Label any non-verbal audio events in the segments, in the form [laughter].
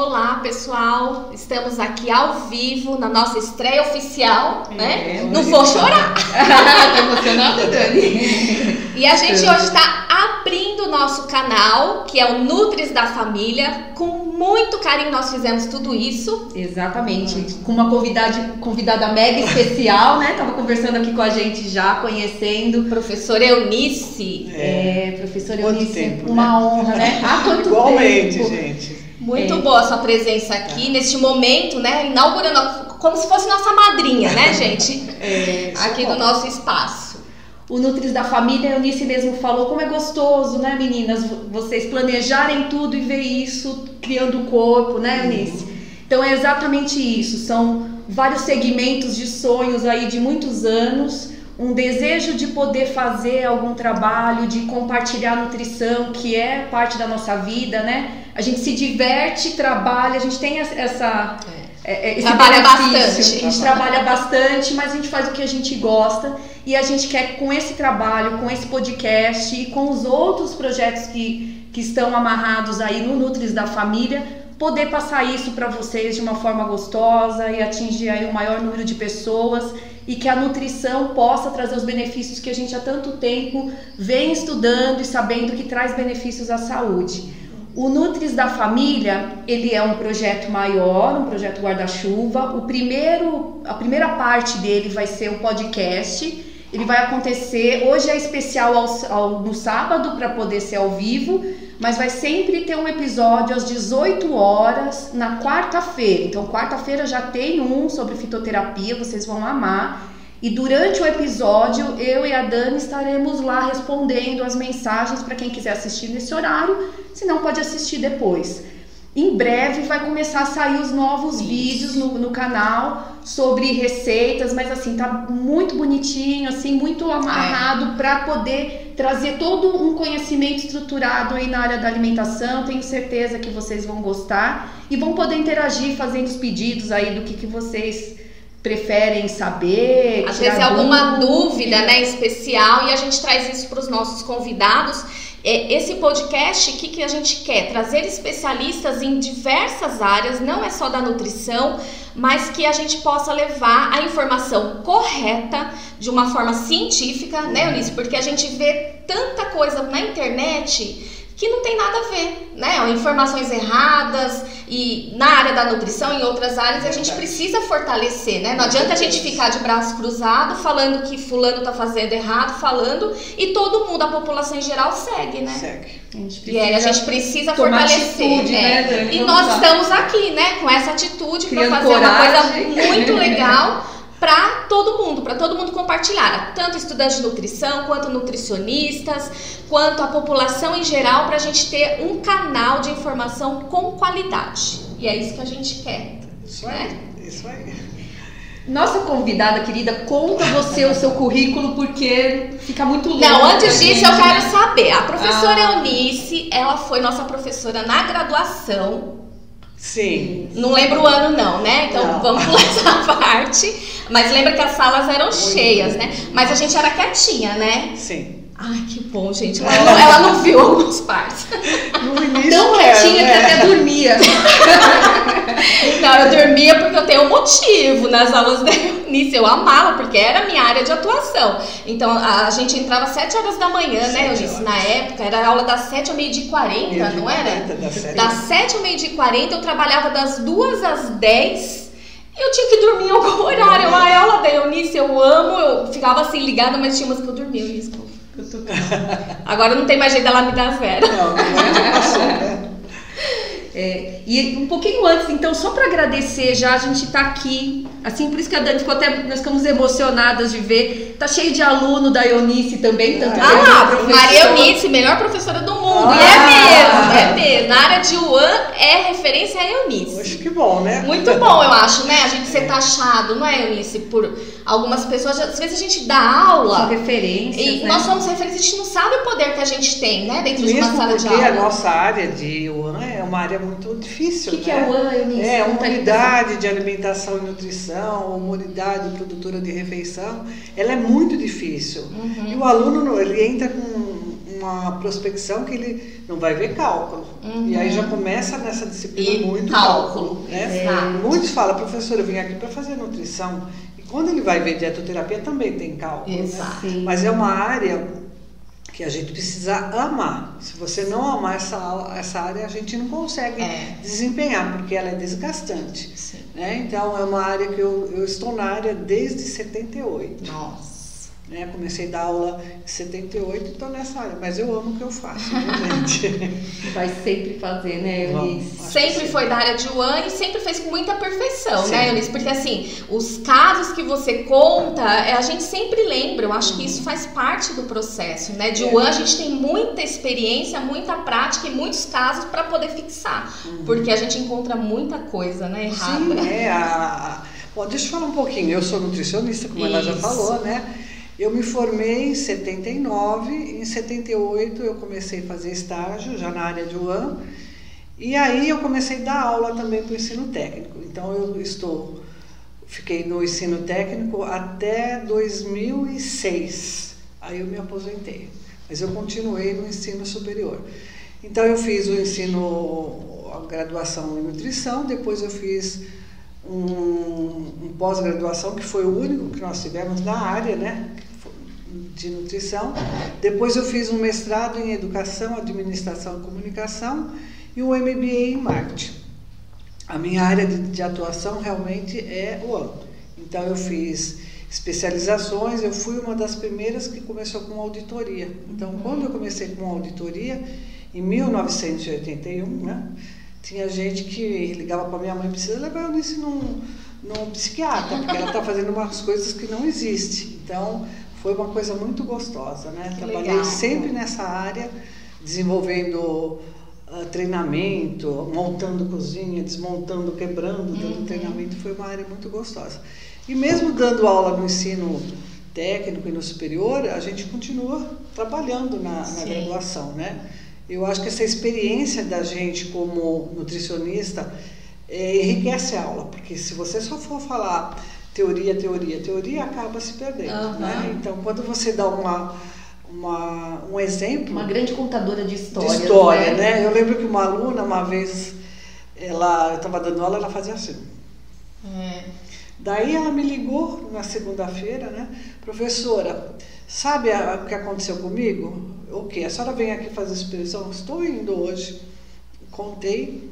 Olá, pessoal. Estamos aqui ao vivo na nossa estreia oficial, é, né? Não vou chorar. [laughs] tá emocionada, Dani? E a gente hoje está abrindo o nosso canal, que é o Nutris da Família. Com muito carinho nós fizemos tudo isso. Exatamente. Com uma convidada, convidada mega especial, né? Tava conversando aqui com a gente já, conhecendo. Professora Eunice. É, professora Quanto Eunice. tempo, uma né? honra, né? Há [laughs] quanto Igualmente, tempo? gente. Muito É. boa a sua presença aqui neste momento, né? Inaugurando como se fosse nossa madrinha, né, [laughs] gente? É, aqui no nosso espaço. O Nutris da Família, a Eunice mesmo falou como é gostoso, né, meninas? Vocês planejarem tudo e ver isso criando o corpo, né, Eunice? Então é exatamente isso. São vários segmentos de sonhos aí de muitos anos, um desejo de poder fazer algum trabalho, de compartilhar a nutrição, que é parte da nossa vida, né? A gente se diverte, trabalha, a gente tem essa. é, é, esse Trabalha benefício. bastante. A gente trabalha bastante, mas a gente faz o que a gente gosta e a gente quer com esse trabalho, com esse podcast e com os outros projetos que, que estão amarrados aí no Nutris da Família, poder passar isso para vocês de uma forma gostosa e atingir aí o maior número de pessoas e que a nutrição possa trazer os benefícios que a gente há tanto tempo vem estudando e sabendo que traz benefícios à saúde. O Nutris da Família, ele é um projeto maior, um projeto guarda-chuva. O primeiro, a primeira parte dele vai ser o podcast. Ele vai acontecer, hoje é especial ao, ao- no sábado para poder ser ao vivo, mas vai sempre ter um episódio às 18 horas na quarta-feira. Então, quarta-feira já tem um sobre fitoterapia, vocês vão amar. E durante o episódio, eu e a Dani estaremos lá respondendo as mensagens para quem quiser assistir nesse horário, se não pode assistir depois. Em breve vai começar a sair os novos vídeos no, no canal sobre receitas, mas assim, tá muito bonitinho, assim, muito amarrado para poder trazer todo um conhecimento estruturado aí na área da alimentação. Tenho certeza que vocês vão gostar e vão poder interagir fazendo os pedidos aí do que, que vocês preferem saber. Às vezes é alguma dúvida, né, especial, e a gente traz isso para os nossos convidados. É, Esse podcast, o que, que a gente quer? Trazer especialistas em diversas áreas, não é só da nutrição, mas que a gente possa levar a informação correta, de uma forma científica, né, Eunice? Porque a gente vê tanta coisa na internet que não tem nada a ver, né? Informações erradas e na área da nutrição, em outras áreas, a gente precisa fortalecer, né? Não adianta a gente ficar de braço cruzado falando que fulano tá fazendo errado, falando e todo mundo, a população em geral segue, né? Segue. A gente E aí a precisa gente precisa tomar fortalecer. atitude, é. né, Dani? E nós estamos aqui, né, com essa atitude para fazer uma coisa muito legal [laughs] para todo mundo, para todo mundo compartilhar, tanto estudantes de nutrição, quanto nutricionistas, quanto a população em geral, para a gente ter um canal de informação com qualidade. E é isso que a gente quer. Isso aí. Isso aí. Nossa convidada querida, conta você o seu currículo porque fica muito longo. Não, antes disso eu quero né? saber. A professora Ah. Eunice, ela foi nossa professora na graduação. Sim. Não lembro o ano não, né? Então Não. vamos pular essa [laughs] parte. Mas lembra que as salas eram cheias, né? Mas a gente era quietinha, né? Sim. Ai, que bom, gente. Ela não, ela não viu algumas partes. No início Tão era, quietinha que né? até dormia. [laughs] Não, eu dormia porque eu tenho um motivo nas aulas da Eunice. Eu amava, porque era a minha área de atuação. Então a, gente entrava às 7 horas da manhã, né, Sete Eunice? horas. Na época, era aula das 7 ao meio-dia e 40, Meio-dia não era? 40, das sete. Das 7 ao meio-dia e 40, eu trabalhava das 2 às 10. Eu tinha que dormir em algum [laughs] horário. A aula da Eunice, eu amo. Eu ficava assim ligada, mas tinha umas que eu dormia. Eunice, eu- tô- [laughs] Agora não tem mais jeito dela me dar zero. Não, passou, né? É, e um pouquinho antes, então, só para agradecer já, a gente tá aqui. Assim, por isso que a Dani ficou até. Nós ficamos emocionadas de ver. Tá cheio de aluno da Eunice também, tanto Ah lá, professora. Maria Eunice, melhor professora do mundo. E Ah. é mesmo, é mesmo. Na área de UAN é referência a Eunice. Poxa, que bom, né? Muito bom, eu acho, né? A gente ser taxado, não é, Eunice? Por algumas pessoas. Às vezes a gente dá São aula referências. e né? nós somos referências, a gente não sabe o poder que a gente tem, né? Dentro de uma Mesmo sala de porque a aula. nossa área de UAN é uma área muito difícil, O que, que né? é o AN, Eunice? É, uma unidade de alimentação e nutrição, uma unidade produtora de refeição, ela é muito difícil. Uhum. E o aluno, ele entra com um uma prospecção que ele não vai ver cálculo. Uhum. E aí já começa nessa disciplina E muito cálculo, né? exato. Muitos falam, professor, eu vim aqui para fazer nutrição. E quando ele vai ver dietoterapia também tem cálculo. né? Mas é uma área que a gente precisa amar. Se você não amar essa, essa área, a gente não consegue É. desempenhar, porque ela é desgastante. Né? Então, é uma área que eu, eu estou na área desde 78. Nossa. Né? Comecei a dar aula em 78 e estou nessa área, mas eu amo o que eu faço, [laughs] realmente. Vai sempre fazer, né, Eunice? Vamos. Sempre foi da área de UAN e sempre fez com muita perfeição, Sim. né, Eunice? Porque assim, os casos que você conta, é, a gente sempre lembra. Eu acho que isso faz parte do processo, né? De É. UAN a gente tem muita experiência, muita prática e muitos casos para poder fixar. Porque a gente encontra muita coisa, né, errada. Sim, é. A, Bom, deixa eu falar um pouquinho. Eu sou nutricionista, como ela já Isso. falou, né? Eu me formei em 79, em 78 eu comecei a fazer estágio já na área de UAM. E aí eu comecei a dar aula também para o ensino técnico. Então eu estou, fiquei no ensino técnico até 2006. Aí eu me aposentei. Mas eu continuei no ensino superior. Então eu fiz o ensino, a graduação em nutrição, depois eu fiz um, um pós-graduação que foi o único que nós tivemos na área, né? De nutrição. Depois eu fiz um mestrado em educação, administração e comunicação e um MBA em marketing. A minha área de, de atuação realmente é o ano. Então eu fiz especializações, eu fui uma das primeiras que começou com auditoria. Então quando eu comecei com auditoria, em 1981, né? Tinha gente que ligava para minha mãe, precisa levar a Eunice num, num psiquiatra, porque ela está fazendo umas coisas que não existem. Então, foi uma coisa muito gostosa, né? Que Trabalhei legal. sempre nessa área, desenvolvendo ah, treinamento, montando cozinha, desmontando, quebrando, dando Uhum. treinamento, foi uma área muito gostosa. E mesmo dando aula no ensino técnico e no superior, a gente continua trabalhando na, na graduação, né? Eu acho que essa experiência da gente como nutricionista eh, enriquece a aula, porque se você só for falar teoria, teoria, teoria, acaba se perdendo, Aham. né? Então, quando você dá uma, uma, um exemplo Uma grande contadora de de histórias. história, né? Eu lembro que uma aluna, uma vez, ela, eu estava dando aula, ela fazia assim. É. Daí ela me ligou na segunda-feira, né? Professora, sabe o que aconteceu comigo? O que? A senhora vem aqui fazer supervisão? Estou indo hoje. Contei.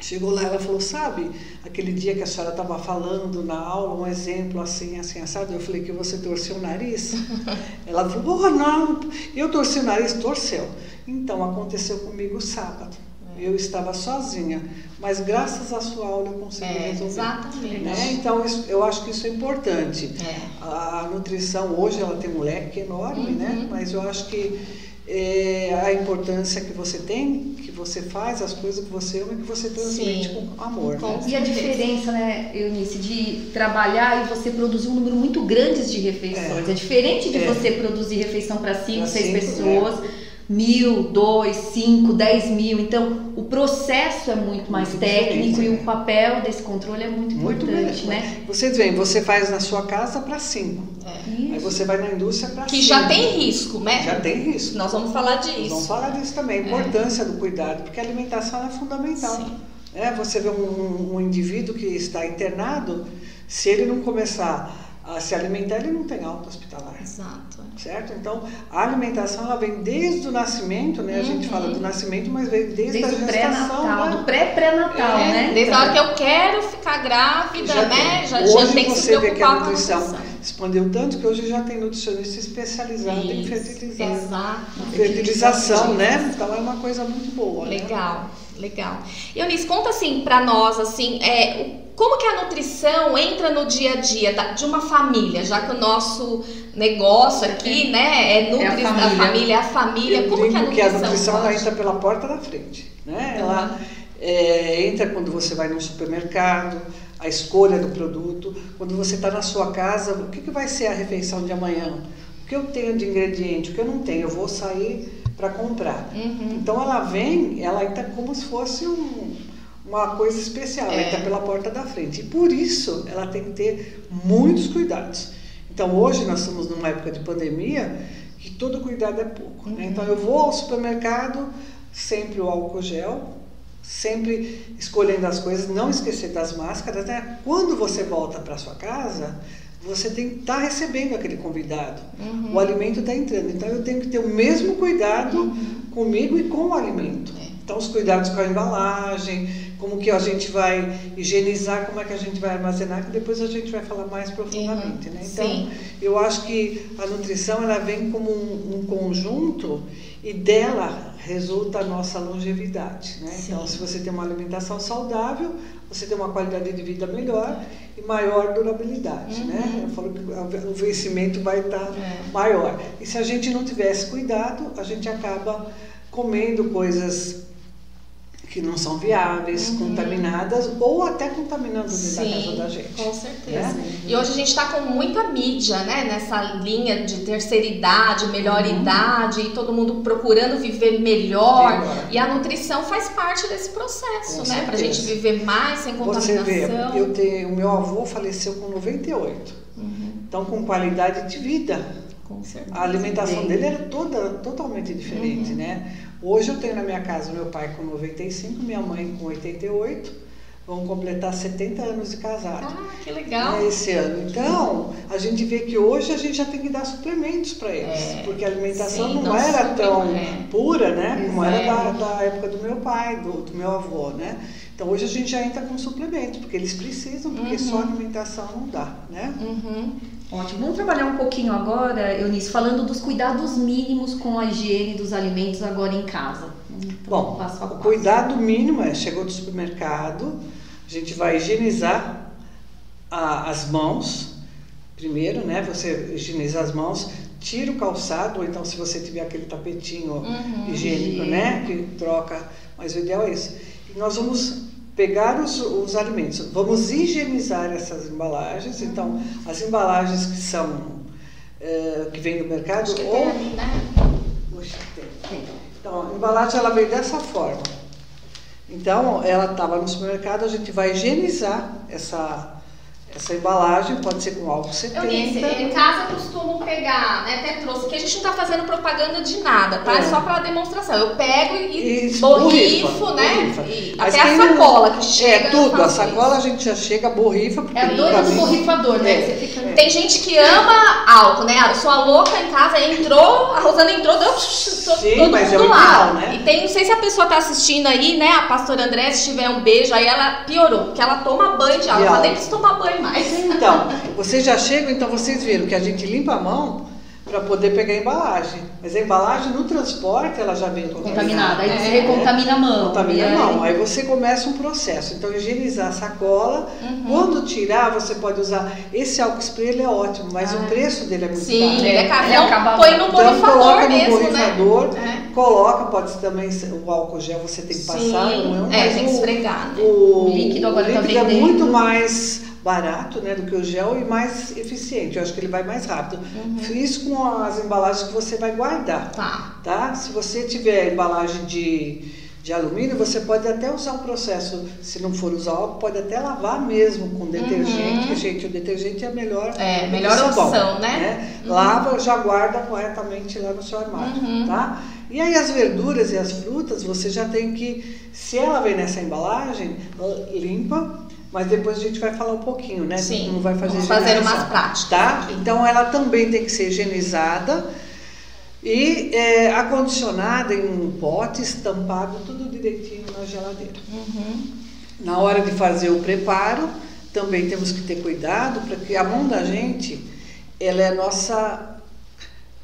Chegou lá, ela falou, sabe, aquele dia que a senhora estava falando na aula, um exemplo assim, assim, assado, eu falei que você torceu o nariz. [laughs] ela falou, oh, não, eu torci o nariz, torceu. Então, aconteceu comigo sábado. Eu estava sozinha, mas graças à sua aula eu consegui É, resolver. exatamente. Né? Então, isso- eu acho que isso é importante. É. A nutrição hoje ela tem um leque enorme, Uhum. né? Mas eu acho que é, a importância que você tem, você faz as coisas que você ama e que você transmite Sim. com amor. Né? E a diferença, né, Eunice, de trabalhar e você produzir um número muito grande de refeições. É, diferente de É. você produzir refeição para cinco, Pra seis cinco, pessoas, mil, dois, cinco, dez mil. Então, o processo é muito mais Muito técnico diferente, e né? o papel desse controle é muito, Muito importante, bem. né? Você vê, você faz na sua casa para cinco. Aí Isso. você vai na indústria para Que já tem risco, né? Já tem risco. Nós vamos falar Nós Vamos disso. falar disso também, a importância do cuidado, porque a alimentação é fundamental. Sim. É, você vê um, um indivíduo que está internado, se ele não começar a se alimentar, ele não tem alta hospitalar. Exato. Certo? Então, a alimentação ela vem desde o nascimento, né? A gente Uhum. fala do nascimento, mas vem desde, Desde a gestação, pré-natal, né? do pré-pré-natal, É, né? Desde a hora que eu quero ficar grávida, Já né? tem. Já, hoje já tem que se você vê que a preocupar com a nutrição nutrição. expandiu tanto que hoje já tem nutricionista especializado em Isso, fertilizar. Exato. Fertilização, né? Então é uma coisa muito boa. né? Legal, legal. E Eunice, conta assim pra nós, assim, é, como que a nutrição entra no dia a dia da- de uma família, já que o nosso negócio aqui, né, é nutris É a da família. família, é a família. Eu como que a brinco que nutrição, a nutrição ela entra pela porta da frente, né? Uhum. Ela é, entra quando você vai no supermercado, a escolha do produto, quando você está na sua casa, o que, que vai ser a refeição de amanhã? O que eu tenho de ingrediente, o que eu não tenho, eu vou sair para comprar. Uhum. Então ela vem, ela entra como se fosse um- uma coisa especial, É. entra pela porta da frente. E por isso ela tem que ter muitos cuidados. Então hoje nós estamos numa época de pandemia que todo cuidado é pouco. Uhum. Né? Então eu vou ao supermercado, sempre o álcool gel, sempre escolhendo as coisas, não esquecer das máscaras. Né? Quando você volta para sua casa, você tem que estar tá recebendo aquele convidado. Uhum. O alimento está entrando. Então eu tenho que ter o mesmo cuidado Uhum. comigo e com o alimento. É. Então os cuidados com a embalagem, como que a gente vai higienizar, como é que a gente vai armazenar, que depois a gente vai falar mais profundamente, Uhum. né? Então, Sim. eu acho que a nutrição ela vem como um, um conjunto e dela resulta a nossa longevidade, né? Então, se você tem uma alimentação saudável, você tem uma qualidade de vida melhor e maior durabilidade, né? Eu falo que o vencimento vai estar Uhum. É. maior. E se a gente não tivesse cuidado, a gente acaba comendo coisas que não são viáveis, contaminadas ou até contaminando dentro da casa da gente. com certeza. né? E hoje a gente está com muita mídia, né? Nessa linha de terceira idade, melhor Uhum. idade, e todo mundo procurando viver melhor. Melhor. E a nutrição faz parte desse processo, Com né? Pra certeza. gente viver mais sem Você vê, contaminação. eu tenho, o meu avô faleceu com 98. Uhum, Então, com qualidade de vida. com certeza. A alimentação Bem. dele era toda totalmente diferente, Uhum. né? Hoje eu tenho na minha casa meu pai com 95, minha mãe com 88. Vão completar 70 anos de casado. Ah, que legal. né, esse ano. Então, a gente vê que hoje a gente já tem que dar suplementos para eles, É, porque a alimentação sim, não não era tão é. pura, né, como era da, da época do meu pai, do, do meu avô, né? Então, hoje a gente já entra com suplementos, porque eles precisam, porque Uhum. só alimentação não dá, né? Uhum. Ótimo. Vamos trabalhar um pouquinho agora, Eunice, falando dos cuidados mínimos com a higiene dos alimentos agora em casa. Então, Bom, passo a o passo. cuidado mínimo é, chegou do supermercado, a gente vai higienizar a- as mãos, primeiro, né? Você higieniza as mãos, tira o calçado, ou então se você tiver aquele tapetinho Uhum. higiênico, né? Que troca, mas o ideal é esse. E nós vamos pegar os, os alimentos, vamos higienizar essas embalagens, então as embalagens que são, eh, que vêm do mercado, Acho ou... tem ali, né? Tem. Então, a embalagem ela veio dessa forma. Então, ela estava no supermercado, a gente vai higienizar essa, essa embalagem, pode ser com álcool 70. Eunice, em casa eu costumo pegar, né? Até trouxe, que a gente não tá fazendo propaganda de nada, tá? É, É. só pela demonstração. Eu pego e Isso, borrifo, borrifa, né? borrifa. E Mas até a sacola que chega. É, eu tudo. A sacola a gente já chega, borrifa. Porque É a doida pra do borrifador, né? É. Você fica... Tem gente que ama álcool, né? Eu sou a louca em casa, entrou, a Rosana entrou, deu todo Sim, mundo mas é o lá. ideal, né? E tem, não sei se a pessoa tá assistindo aí, né? A pastora André, se tiver um beijo, aí ela piorou, porque ela toma banho de álcool, ela nem precisa tomar banho mais. Então, vocês já chegam, então vocês viram que a gente limpa a mão para poder pegar a embalagem. Mas a embalagem no transporte ela já vem Contaminada. Aí você É. recontamina a mão. Contamina a aí- mão. Aí você começa um processo. Então, higienizar a sacola. Uhum. Quando tirar, você pode usar. Esse álcool spray ele é ótimo, mas Ah. o preço dele é muito Sim, caro. ele é caro. Ele Então, acaba- põe no Então borrifador coloca no mesmo, borrifador, né? coloca, pode ser também o álcool gel você tem que passar, Sim, não é? é, tem que o- esfregar, né? O, O líquido agora o tá líquido é vendendo. muito mais barato né, do que o gel e mais eficiente. Eu acho que ele vai mais rápido. Isso com as embalagens que você vai guardar, Tá. tá? Se você tiver embalagem de, de alumínio, você pode até usar o processo, se não for usar álcool, pode até lavar mesmo com detergente. Uhum. Gente, o detergente é a melhor, É, melhor sabão, opção, né? Lava, já guarda corretamente lá no seu armário, Uhum. tá? E aí as verduras e as frutas, você já tem que, se ela vem nessa embalagem, limpa, mas depois a gente vai falar um pouquinho, né? Sim, Como vai fazer vamos fazer umas práticas. Tá? Então ela também tem que ser higienizada e é, acondicionada em um pote, estampado, tudo direitinho na geladeira. Uhum. Na hora de fazer o preparo, também temos que ter cuidado, porque a mão da gente, ela é a nossa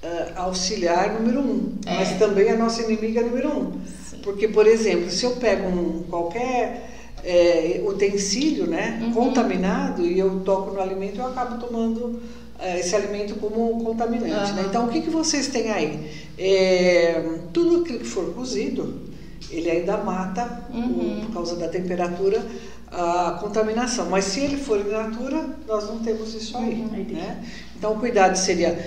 ah, auxiliar número um, É. mas também a nossa inimiga número um. Sim. Porque, por exemplo, se eu pego um, qualquer é, utensílio né, Uhum. contaminado e eu toco no alimento, eu acabo tomando é, esse alimento como contaminante. né? Aham. Então, o que, que vocês têm aí? É, tudo aquilo que for cozido, ele ainda mata, o- Uhum. por causa da temperatura, a contaminação. Mas se ele for in natura, nós não temos isso aí. Uhum, né? Então, o cuidado seria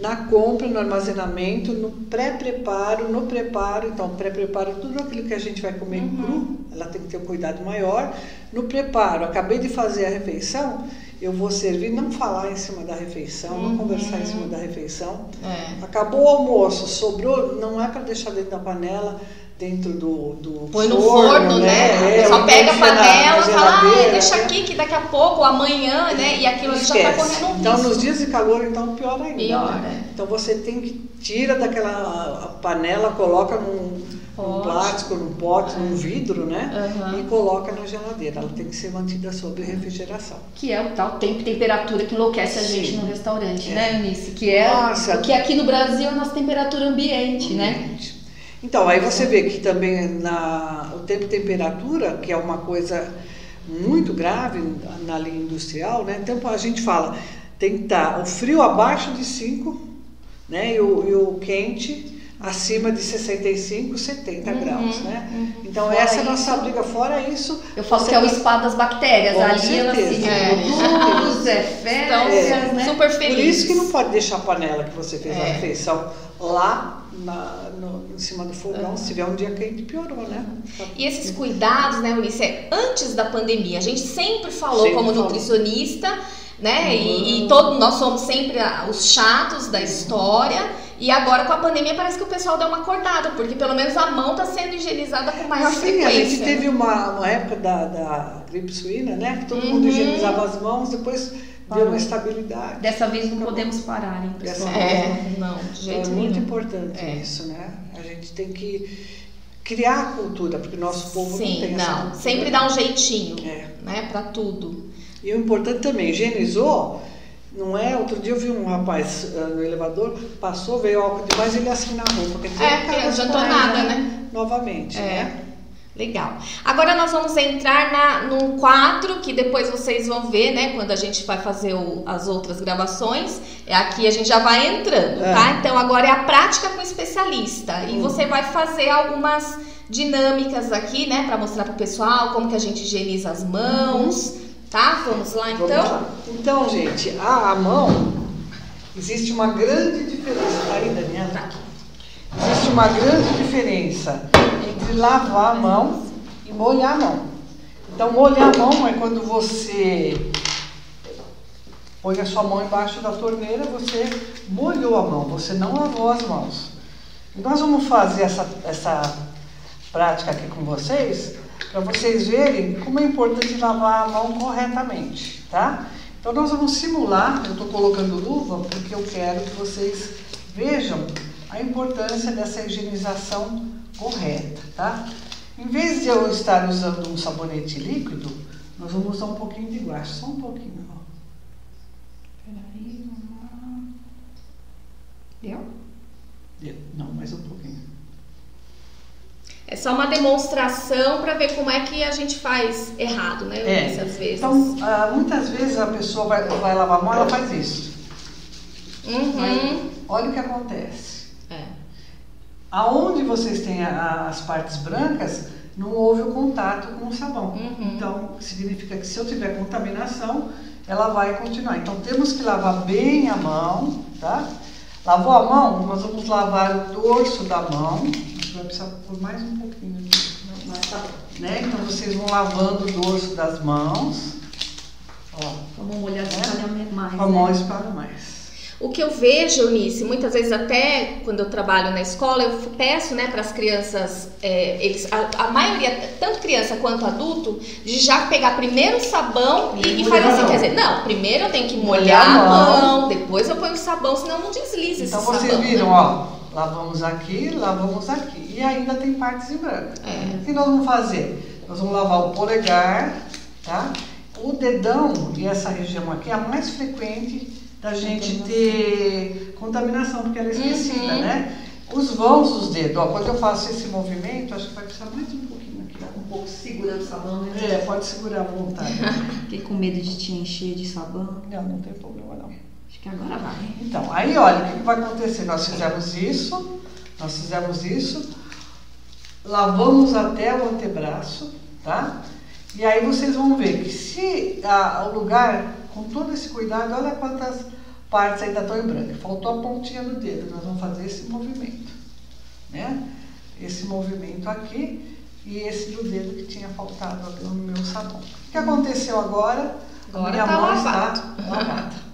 na compra, no armazenamento, no pré-preparo, no preparo. Então, pré-preparo, tudo aquilo que a gente vai comer Uhum. cru, ela tem que ter um cuidado maior. No preparo, acabei de fazer a refeição, eu vou servir, não falar em cima da refeição, Uhum. não conversar em cima da refeição. É. Acabou o almoço, sobrou, não é para deixar dentro da panela, dentro do, do Põe no forno, né? É, Só pega a panela e fala, ah, deixa né? aqui que daqui a pouco, ou amanhã, né? E aquilo ali já tá correndo um Então, nos dias de calor, então, pior ainda. Pior, né? é. Então, você tem que tira daquela a panela, coloca num, num plástico, num pote, num vidro, né? Aham. E coloca na geladeira. Ela tem que ser mantida sob refrigeração. Que é o tal tempo e temperatura que enlouquece a Sim. gente no restaurante, É. né, Eunice? Que é Nossa. o que aqui no Brasil é a nossa temperatura ambiente, né? Então, aí você vê que também na, o tempo e temperatura, que é uma coisa muito grave na linha industrial, né? Então a gente fala, tem que estar o frio abaixo de 5, né? E o, e o quente acima de 65, 70 Uhum, graus, né? Então Fora essa é a nossa isso- briga. Fora isso, Eu falo que é o tá- spa das bactérias. Ali elas se certeza. reproduz, é férias, Então, né? super Por feliz. isso que não pode deixar a panela que você fez a É. refeição lá na- no- em cima do fogão. Se tiver um dia quente, piorou, né? E esses cuidados, né, Ulisses, é antes da pandemia. A gente sempre falou Sempre como falou. nutricionista, né? E, e todo, nós somos sempre os chatos da história. E agora com a pandemia parece que o pessoal deu uma acordada, porque pelo menos a mão está sendo higienizada com maior Sim, frequência. a gente né? teve uma, uma época da, da gripe suína, né? Que todo mundo Uhum. higienizava as mãos, depois deu Parou. uma estabilidade. Dessa vez não podemos parar, hein, Dessa pessoal? É, não, de jeito é muito nenhum. importante É. isso, né? A gente tem que criar a cultura, porque o nosso povo não Sim, tem essa não. cultura. Sempre dá um jeitinho, É. né, para tudo. E o importante também, higienizou, não é? Outro dia eu vi um rapaz ah, no elevador, passou, veio álcool demais e ele assim na roupa. Quer dizer, É, porque não adiantou nada, né? Novamente, É. né? Legal. Agora nós vamos entrar na, num quadro que depois vocês vão ver, né? Quando a gente vai fazer o- as outras gravações. É aqui a gente já vai entrando, É. tá? Então agora é a prática com especialista. E Hum. você vai fazer algumas dinâmicas aqui, né? Pra mostrar pro pessoal como que a gente higieniza as mãos, tá? Vamos lá Vamos então? lá. Então, gente, a, a mão, existe uma grande diferença. Tá aí, Daniela? Tá. Existe uma grande diferença entre lavar a mão e molhar a mão. Então, molhar a mão é quando você põe a sua mão embaixo da torneira, você molhou a mão, você não lavou as mãos. E nós vamos fazer essa, essa prática aqui com vocês, para vocês verem como é importante lavar a mão corretamente, tá? Então nós vamos simular, eu estou colocando luva porque eu quero que vocês vejam a importância dessa higienização correta, tá? Em vez de eu estar usando um sabonete líquido, nós vamos usar um pouquinho de guache, só um pouquinho, ó. Peraí, vamos lá. Deu? Deu. Não, mais um pouquinho. É só uma demonstração pra ver como é que a gente faz errado, né? É. Às vezes. Então, ah, muitas vezes a pessoa vai, vai lavar a mão, ela faz isso. Uhum. Olha o que acontece. É. Aonde vocês têm a- as partes brancas, não houve o contato com o sabão. Uhum. Então, significa que se eu tiver contaminação, ela vai continuar. Então, temos que lavar bem a mão, tá? Lavou a mão, nós vamos lavar o dorso da mão. Vai precisar por mais um pouquinho aqui. Mas tá bom. Né? Então, vocês vão lavando o dorso das mãos. Ó, Vamos molhar é. mais. com a mão espalha mais. O que eu vejo, Eunice, muitas vezes até quando eu trabalho na escola, eu peço né, para as crianças, é, eles, a, a maioria, tanto criança quanto adulto, de já pegar primeiro o sabão e, e Molhar faz a assim, mão. quer dizer, não, primeiro eu tenho que Molhar molhar a a mão. mão, depois eu ponho o sabão, senão não desliza Então esse vocês sabão. viram, né? ó, lavamos aqui, lavamos aqui. E ainda tem partes em branco. É. O que nós vamos fazer? Nós vamos lavar o polegar, tá? O dedão e essa região aqui é a mais frequente da gente ter contaminação, porque ela é esquecida, Uhum. né? Os vãos dos dedos, ó, quando eu faço esse movimento, acho que vai precisar mais um pouquinho aqui. Tá um pouco segurando o sabão, né? É, pode segurar à vontade. [laughs] Fiquei com medo de te encher de sabão. não, não tem problema não. Que agora vai. Então, aí olha, o que vai acontecer? Nós fizemos isso, nós fizemos isso, lavamos até o antebraço, tá? E aí vocês vão ver que se ah, o lugar, com todo esse cuidado, olha quantas partes ainda estão em branco. Faltou a pontinha do dedo, nós vamos fazer esse movimento, né? Esse movimento aqui e esse do dedo que tinha faltado no meu sabão. O que aconteceu agora? Agora minha tá mão lavado. está lavada.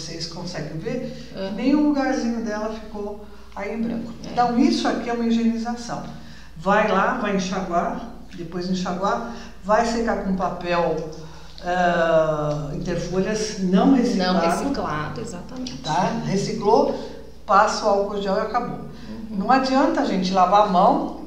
Vocês conseguem ver? Uhum. Nenhum lugarzinho dela ficou aí em branco. É. Então, isso aqui é uma higienização. Vai lá, vai enxaguar, depois de enxaguar, vai secar com papel ah, interfolhas não reciclado. Não reciclado, exatamente. Tá? Reciclou, passa o álcool gel e acabou. Não adianta a gente lavar a mão,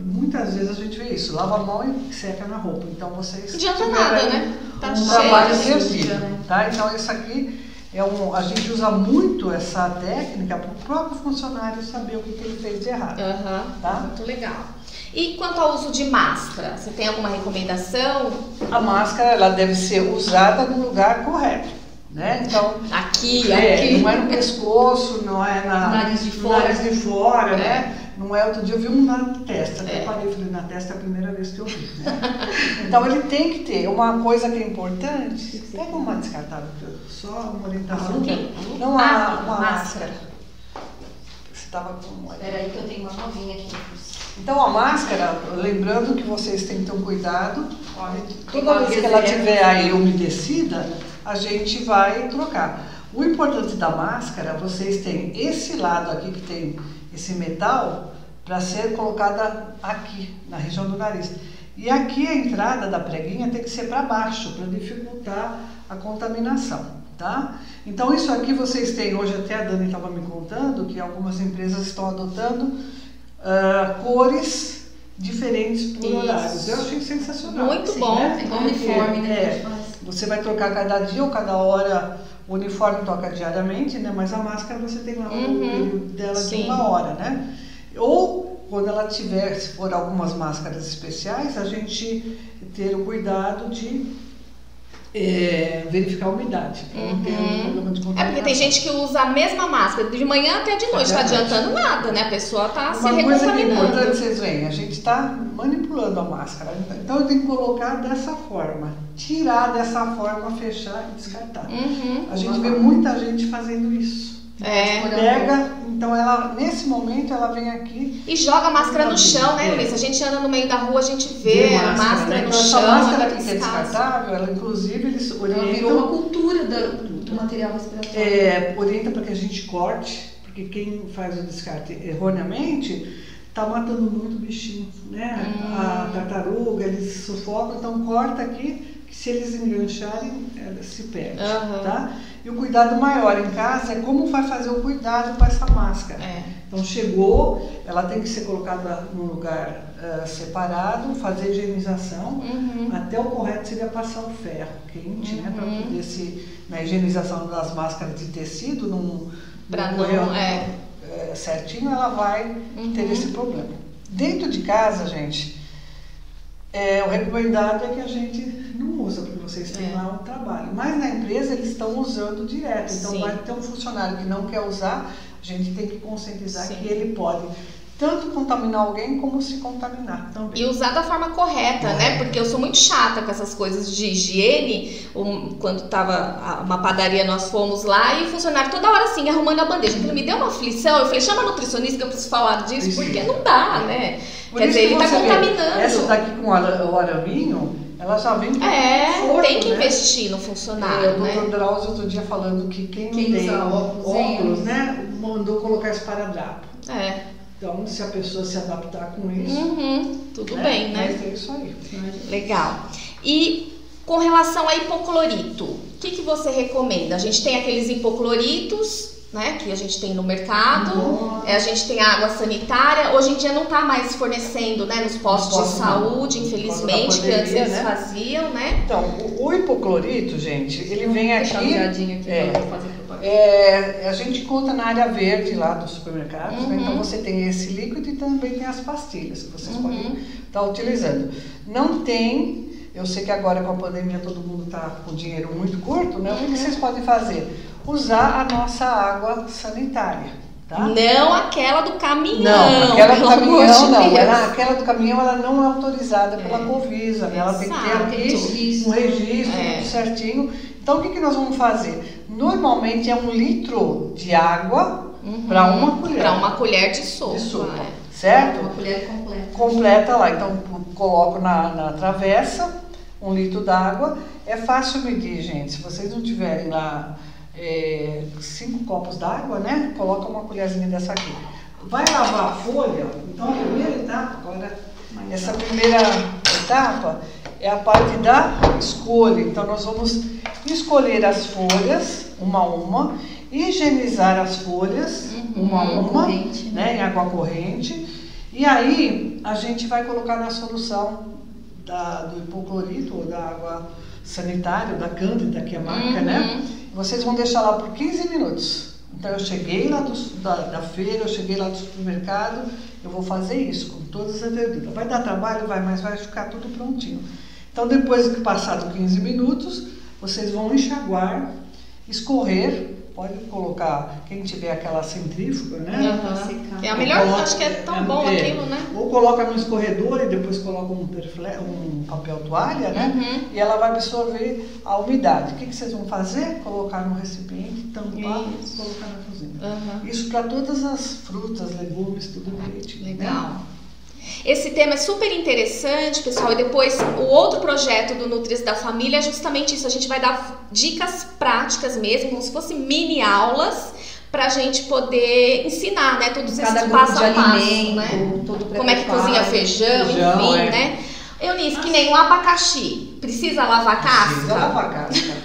muitas vezes a gente vê isso, lava a mão e seca na roupa. Então vocês Não adianta nada, né? Tá um cheio trabalho suja, né? tá? Então isso aqui é um, a gente usa muito essa técnica para o próprio funcionário saber o que, que ele fez de errado. Aham, Tá. muito legal. E quanto ao uso de máscara, você tem alguma recomendação? A máscara ela deve ser usada no lugar correto, né? Então Aqui, É, aqui. não é no pescoço, não é na, Nariz de fora. nariz de fora, É. né? Não é outro dia eu vi um na testa, até É. parei e falei, na testa é a primeira vez que eu vi. Né? [laughs] então ele tem que ter uma coisa que é importante. Pega uma descartável, só uma orientação. Ah. Não Ah, a uma máscara. Você estava com. Peraí que eu tenho uma novinha aqui. Então a máscara, lembrando que vocês têm que ter um cuidado. Olha, Toda vez que ela estiver aí umedecida, a gente vai trocar. O importante da máscara, vocês têm esse lado aqui que tem esse metal para ser colocada aqui, na região do nariz. E aqui a entrada da preguinha tem que ser para baixo, para dificultar a contaminação, tá? Então isso aqui vocês têm, hoje até a Dani estava me contando que algumas empresas estão adotando ah, cores diferentes por Isso. horários. Eu achei sensacional. Muito Sim, bom. né? Igual uniforme, né? É, você vai trocar cada dia ou cada hora, o uniforme toca diariamente, né? Mas a máscara você tem lá Uhum. período dela Sim. de uma hora, né? Ou quando ela tiver, se for algumas máscaras especiais, a gente ter o cuidado de é, verificar a umidade, ter Uhum. um É porque tem gente que usa a mesma máscara de manhã até de noite, tá É adiantando nada, né? A pessoa tá se Uma coisa que é importante vocês veem, a gente está manipulando a máscara. Então eu tenho que colocar dessa forma, tirar dessa forma, fechar e descartar. Uhum. A gente vê muita gente fazendo isso. É. Pega, então ela nesse momento ela vem aqui E joga a máscara no chão, né. Luiz? A gente anda no meio da rua, a gente vê, a máscara né? no Então, essa chão, máscara anda que é descartável, ela inclusive eles Ela virou uma orientam, cultura da- do material respiratório. é, orienta para que a gente corte, porque quem faz o descarte erroneamente está matando muito bichinho, né? Hum. A tartaruga, eles sufocam, então corta aqui, que se eles engancharem, ela se perde, Aham. tá? E o cuidado maior em casa é como vai fazer o cuidado com essa máscara. É. Então chegou, ela tem que ser colocada num lugar eh, separado, fazer higienização. Uhum. Até o correto seria passar o ferro quente, né? Para Uhum. poder se. Na higienização das máscaras de tecido, não, Pra não não- é. eh, certinho, ela vai Uhum. ter esse problema. Dentro de casa, gente, é, o recomendado é que a gente não usa, porque vocês têm É. lá um trabalho. Mas na empresa eles estão usando direto. Então Sim. vai ter um funcionário que não quer usar, a gente tem que conscientizar Sim. que ele pode tanto contaminar alguém como se contaminar também. E usar da forma correta, né? É. Porque eu sou muito chata com essas coisas de higiene. Um, quando tava uma padaria, nós fomos lá e o funcionário toda hora assim, arrumando a bandeja. Aquilo me deu uma aflição. Eu falei, chama a nutricionista que eu preciso falar disso, porque não dá, né? Por Quer dizer, que ele tá vê, contaminando. Essa daqui com o ara- o araminho, ela já vem com É, conforto, tem que né? investir no É, funcionário, o né? Dr. Drauzio outro dia falando que quem, Quem tem usa óculos, óculos, né, mandou colocar esparadrapo. É. Então, se a pessoa se adaptar com isso, Uhum, tudo bem, né? Mas é isso aí. Legal. E com relação a hipoclorito, o que, que você recomenda? A gente tem aqueles hipocloritos, né, que a gente tem no mercado. É, a gente tem água sanitária. Hoje em dia não está mais fornecendo, né, nos postos de não. saúde, causa infelizmente, que antes eles né? faziam, né? Então, o, o hipoclorito, gente, ele vem aqui. aqui é. É, a gente conta na área verde lá dos supermercados, né? Uhum. então você tem esse líquido e também tem as pastilhas que vocês Uhum. podem estar utilizando. Não tem, eu sei que agora com a pandemia todo mundo está com dinheiro muito curto, né? O que que Uhum. vocês podem fazer? Usar a nossa água sanitária, tá? Não aquela do caminhão. Não, aquela do [laughs] caminhão de não. Ela, aquela do caminhão ela não é autorizada pela É. Covisa, né? Ela tem que ter Exato. aqui Registro. um registro É. tudo certinho. Então o que, que nós vamos fazer? Normalmente é um litro de água Uhum. para uma colher Pra uma colher de sopa. de sopa, é. certo? Uma colher completa. Completa lá, então coloco na, na travessa, um litro d'água. É fácil medir, gente. Se vocês não tiverem lá é, cinco copos d'água, né? Coloca uma colherzinha dessa aqui. Vai lavar a folha, então a primeira etapa, agora, essa primeira etapa é a parte da escolha. Então nós vamos escolher as folhas, uma a uma, higienizar as folhas, uhum, uma a uma, corrente, né? né, em água corrente. E aí a gente vai colocar na solução da, do hipoclorito ou da água sanitária, da cândida, que é a marca, né? uhum. né? Vocês vão deixar lá por 15 minutos. Então eu cheguei lá do, da, da, feira, eu cheguei lá do supermercado, eu vou fazer isso com todas as verduras. Vai dar trabalho? Vai, mas vai ficar tudo prontinho. Então depois que passado 15 minutos, vocês vão enxaguar, escorrer pode colocar, quem tiver aquela centrífuga, né? Uhum. É a melhor, coloca, acho que é tão é, bom é, aquilo, né? Ou coloca no escorredor e depois coloca um, perfle, um papel toalha, né? Uhum. E ela vai absorver a umidade. O que, que vocês vão fazer? Colocar no recipiente, tampar e colocar na cozinha. Uhum. Isso para todas as frutas, legumes, tudo direitinho. Né? Legal. Né? Esse tema é super interessante, pessoal. E depois o outro projeto do Nutris da Família é justamente isso. A gente vai dar dicas práticas mesmo, como se fossem mini aulas para a gente poder ensinar, né? Todos Cada esses passo a passo, alimento, né? Como é que cozinha feijão, feijão enfim, é. né? Eunice, que nem um abacaxi. Precisa lavar a casca? Precisa lavar a casca.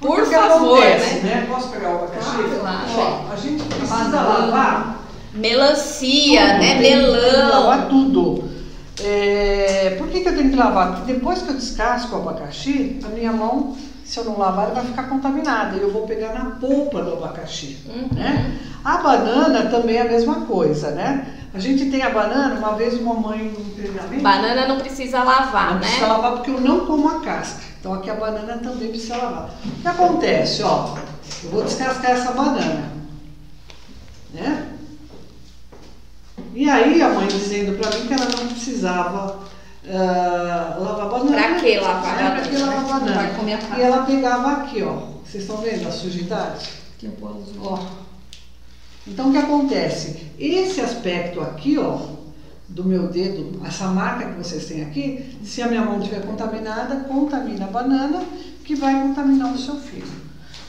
Por favor, acontece, né? né? Posso pegar o abacaxi? Claro. Ó, a gente precisa lavar Melancia, tudo, né? Melão. lavar tudo. É, por que, que eu tenho que lavar? Porque depois que eu descasco o abacaxi, a minha mão, se eu não lavar, ela vai ficar contaminada. E eu vou pegar na polpa do abacaxi. Uhum. Né? A banana também é a mesma coisa, né? A gente tem a banana, uma vez uma mãe no treinamento. Banana não precisa lavar, não né? Precisa lavar porque eu não como a casca. Então aqui a banana também precisa lavar. O que acontece, ó? Eu vou descascar essa banana, né? E aí a mãe dizendo para mim que ela não precisava uh, lavar banana. Pra que lavar banana? Pra que lavar banana? Vai comer a E ela pegava aqui, ó. Vocês estão vendo a sujidade? Ó. Então o que acontece? Esse aspecto aqui, ó, do meu dedo, essa marca que vocês têm aqui, se a minha mão estiver contaminada, contamina a banana, que vai contaminar o seu filho.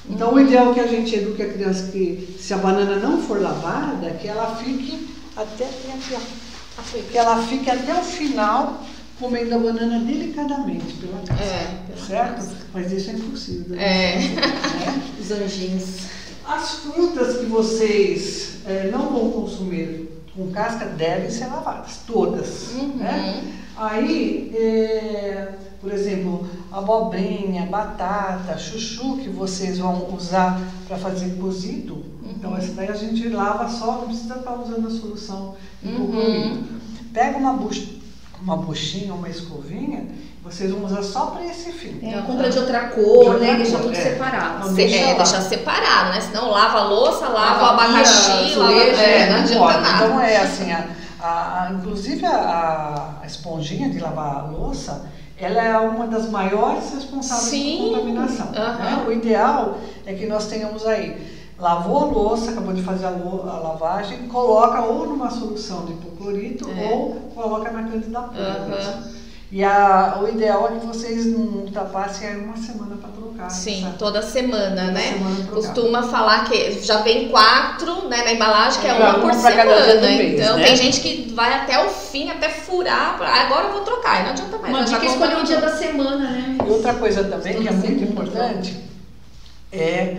Então uhum. o ideal é que a gente eduque a criança que se a banana não for lavada, que ela fique até aqui, ó. Que ela fique até o final comendo a banana delicadamente pela casca. É, certo? Casca. Mas isso é impossível. Né? É. Né? [laughs] Os anjinhos. As frutas que vocês é, não vão consumir com casca devem ser lavadas, todas. Uhum. Né? Aí, é, por exemplo, abobrinha, batata, chuchu que vocês vão usar para fazer cozido, então, essa daí a gente lava só, não precisa estar usando a solução uhum. Pega uma, bucha, uma buchinha, uma escovinha, vocês vão usar só para esse fim. É, compra de outra cor, de né? Deixa tudo é. separado. Então, deixa é, deixar separado, né? Senão lava a louça, lava, o abacaxi, lava. É, não adianta pode. nada. Então é assim, a, a, a inclusive a, a esponjinha de lavar a louça ela é uma das maiores responsáveis Sim. por contaminação. Uhum. Né? O ideal é que nós tenhamos aí lavou a louça, acabou de fazer a, a lavagem, coloca ou numa solução de hipoclorito é. ou coloca na cândida pura. Uhum. E a, o ideal é que vocês não ultrapassem aí uma semana para trocar. Sim, toda semana, toda né? Semana Costuma falar que já vem quatro né, na embalagem, que é, é uma por semana. Mês, então né? tem gente que vai até o fim, até furar. Agora eu vou trocar, não adianta mais. Uma dica é escolher o dia da semana, né? E outra coisa também que é muito importante é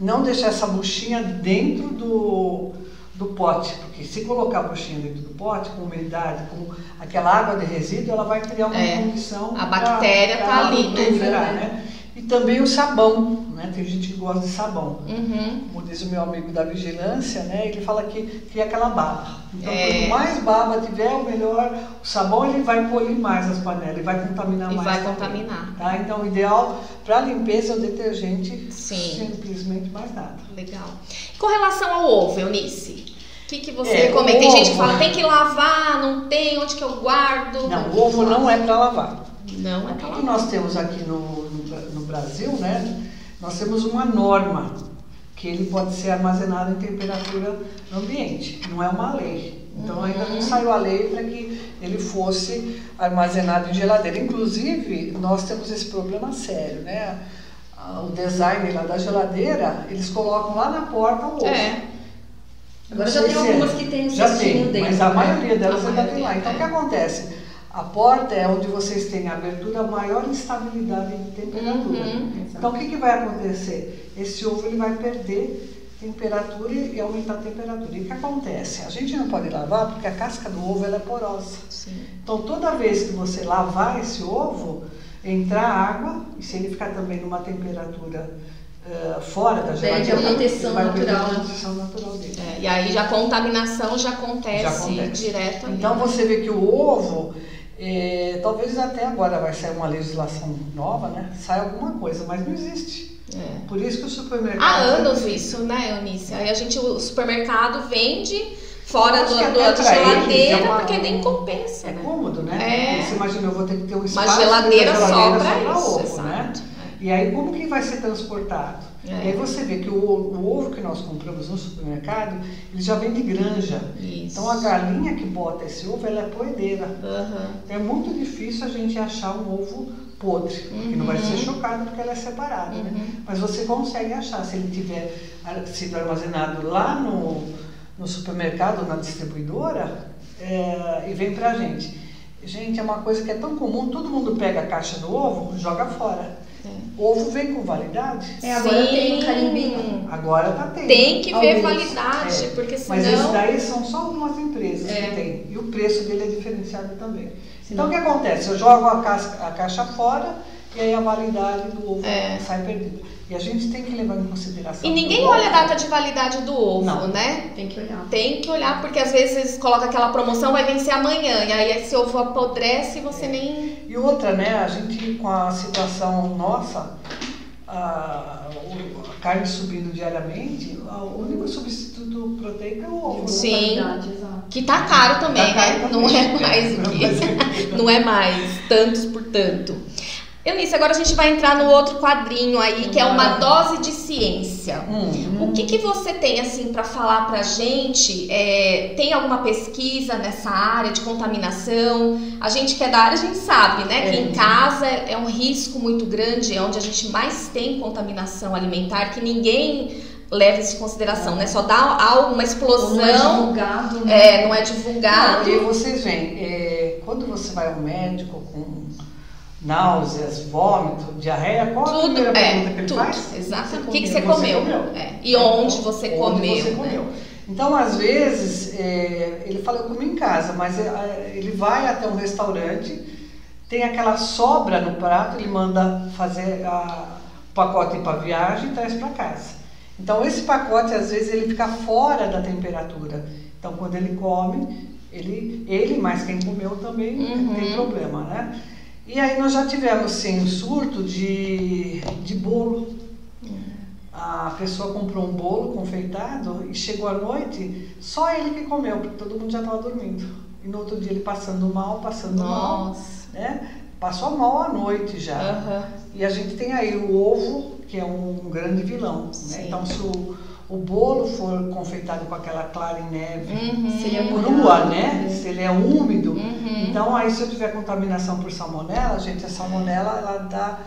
não deixar essa buchinha dentro do, do pote, porque se colocar a buchinha dentro do pote, com umidade, com aquela água de resíduo, ela vai criar uma é, condição. A bactéria está ali, né? né? E também o sabão, né? Tem gente que gosta de sabão. Uhum. Como diz o meu amigo da vigilância, né? Ele fala que cria aquela baba. Então, é. quanto mais baba tiver, o melhor. O sabão ele vai polir mais as panelas, ele vai contaminar e mais. vai também, contaminar. Tá? Então, o ideal para limpeza é o detergente, Sim. simplesmente mais nada. Legal. Com relação ao ovo, Eunice, o que, que você é, recomenda? Tem gente que fala, tem que lavar, não tem, onde que eu guardo? Não, o ovo não é para lavar. Não é. O que nós temos aqui no, no, Brasil, né? Nós temos uma norma que ele pode ser armazenado em temperatura ambiente, não é uma lei. Então uhum. ainda não saiu a lei para que ele fosse armazenado em geladeira. Inclusive, nós temos esse problema sério, né? O design lá da geladeira, eles colocam lá na porta o ovo. É. Agora já tem algumas que tem o Já tem, dentro. mas a né? maioria delas A ainda tem lá. Então, é. o que acontece? A porta é onde vocês têm a abertura, maior instabilidade de temperatura. Uhum. Então, o que, que vai acontecer? Esse ovo ele vai perder temperatura e aumentar a temperatura. E o que acontece? A gente não pode lavar porque a casca do ovo ela é porosa. Sim. Então, toda vez que você lavar esse ovo, entrar água, e se ele ficar também numa temperatura eh, fora da Perde geladeira, a proteção natural. a proteção natural dele. É, e aí já a contaminação já acontece, Já acontece. direto. Então você vê que o ovo, eh, talvez até agora vai sair uma legislação nova, né? Sai alguma coisa, mas não existe. É. Por isso que o supermercado. Há anos isso, né, Eunice? Aí a gente, o supermercado vende fora do, do- da geladeira, é uma- porque nem compensa, É né? cômodo, né? É. Você imagina, eu vou ter que ter um Uma espaço geladeira dentro da só geladeira pra isso, ovo, né? E aí como que vai ser transportado? É. E aí você vê que o, o ovo que nós compramos no supermercado, ele já vem de granja. Isso. Então a galinha que bota esse ovo, ela é poedeira. Aham. É muito difícil a gente achar um ovo podre, que não vai ser chocado porque ela é separada, né? Mas você consegue achar se ele tiver sido armazenado lá no, no supermercado, na distribuidora, é, e vem pra gente. Gente, é uma coisa que é tão comum, todo mundo pega a caixa do ovo, joga fora. O ovo vem com validade? É, agora Sim. tem um carimbinho. Agora tá tendo. Tem que ver Alguns. validade, É, porque Mas esses senão. daí são só algumas empresas É. que tem. E o preço dele é diferenciado também. Senão- Então o que acontece? Eu jogo a, casca- a caixa fora e aí a validade do ovo É. sai perdida. E a gente tem que levar em consideração. E ninguém olha a data de validade do ovo, Não. né? Tem que olhar. Tem que olhar, porque às vezes coloca aquela promoção, vai vencer amanhã, e aí esse ovo apodrece e você nem. E outra, né? A gente com a situação nossa, a, a carne subindo diariamente, o único substituto proteico é o ovo. Sim. Qualidade, exato. Que tá caro também, Tá caro né? também. Não é mais o Não que. [laughs] é mais. [laughs] Não é mais tantos por tanto. Eunice, agora a gente vai entrar no outro quadrinho aí, que é uma dose de ciência. Hum. O que, que você tem assim para falar pra gente? É, tem alguma pesquisa nessa área de contaminação? A gente que é da área, a gente sabe, né? Que É. em casa é um risco muito grande, é onde a gente mais tem contaminação alimentar, que ninguém leva isso em consideração, né? Só dá algo, uma explosão, não é divulgado, né? é, não é divulgado. Não, e vocês veem, é, quando você vai ao médico com náuseas, vômito, diarreia, qual a Tudo, primeira é, pergunta que ele tudo, faz? exatamente. O que, que você comeu? comeu? É. E onde você Onde comeu? você né? comeu. Então, às vezes, é, ele fala, eu comi em casa, mas é, ele vai até um restaurante, tem aquela sobra no prato, ele manda fazer a- o pacote para viagem e traz para casa. Então, esse pacote, às vezes, ele fica fora da temperatura. Então, quando ele come, ele, ele mais quem comeu também Uhum. tem problema, né? E aí nós já tivemos, sim, um surto de, de bolo. A pessoa comprou um bolo confeitado e chegou à noite, só ele que comeu, porque todo mundo já estava dormindo. E no outro dia ele passando mal, passando mal, Nossa. né? Passou mal à noite já. Aham. E a gente tem aí o ovo, que é um grande vilão. Né? Então, se o, o bolo for confeitado com aquela clara em neve, Uhum. Seria crua, molhado, né? né? Se ele é úmido. Uhum. Então, aí se eu tiver contaminação por salmonela, gente, a salmonela ela dá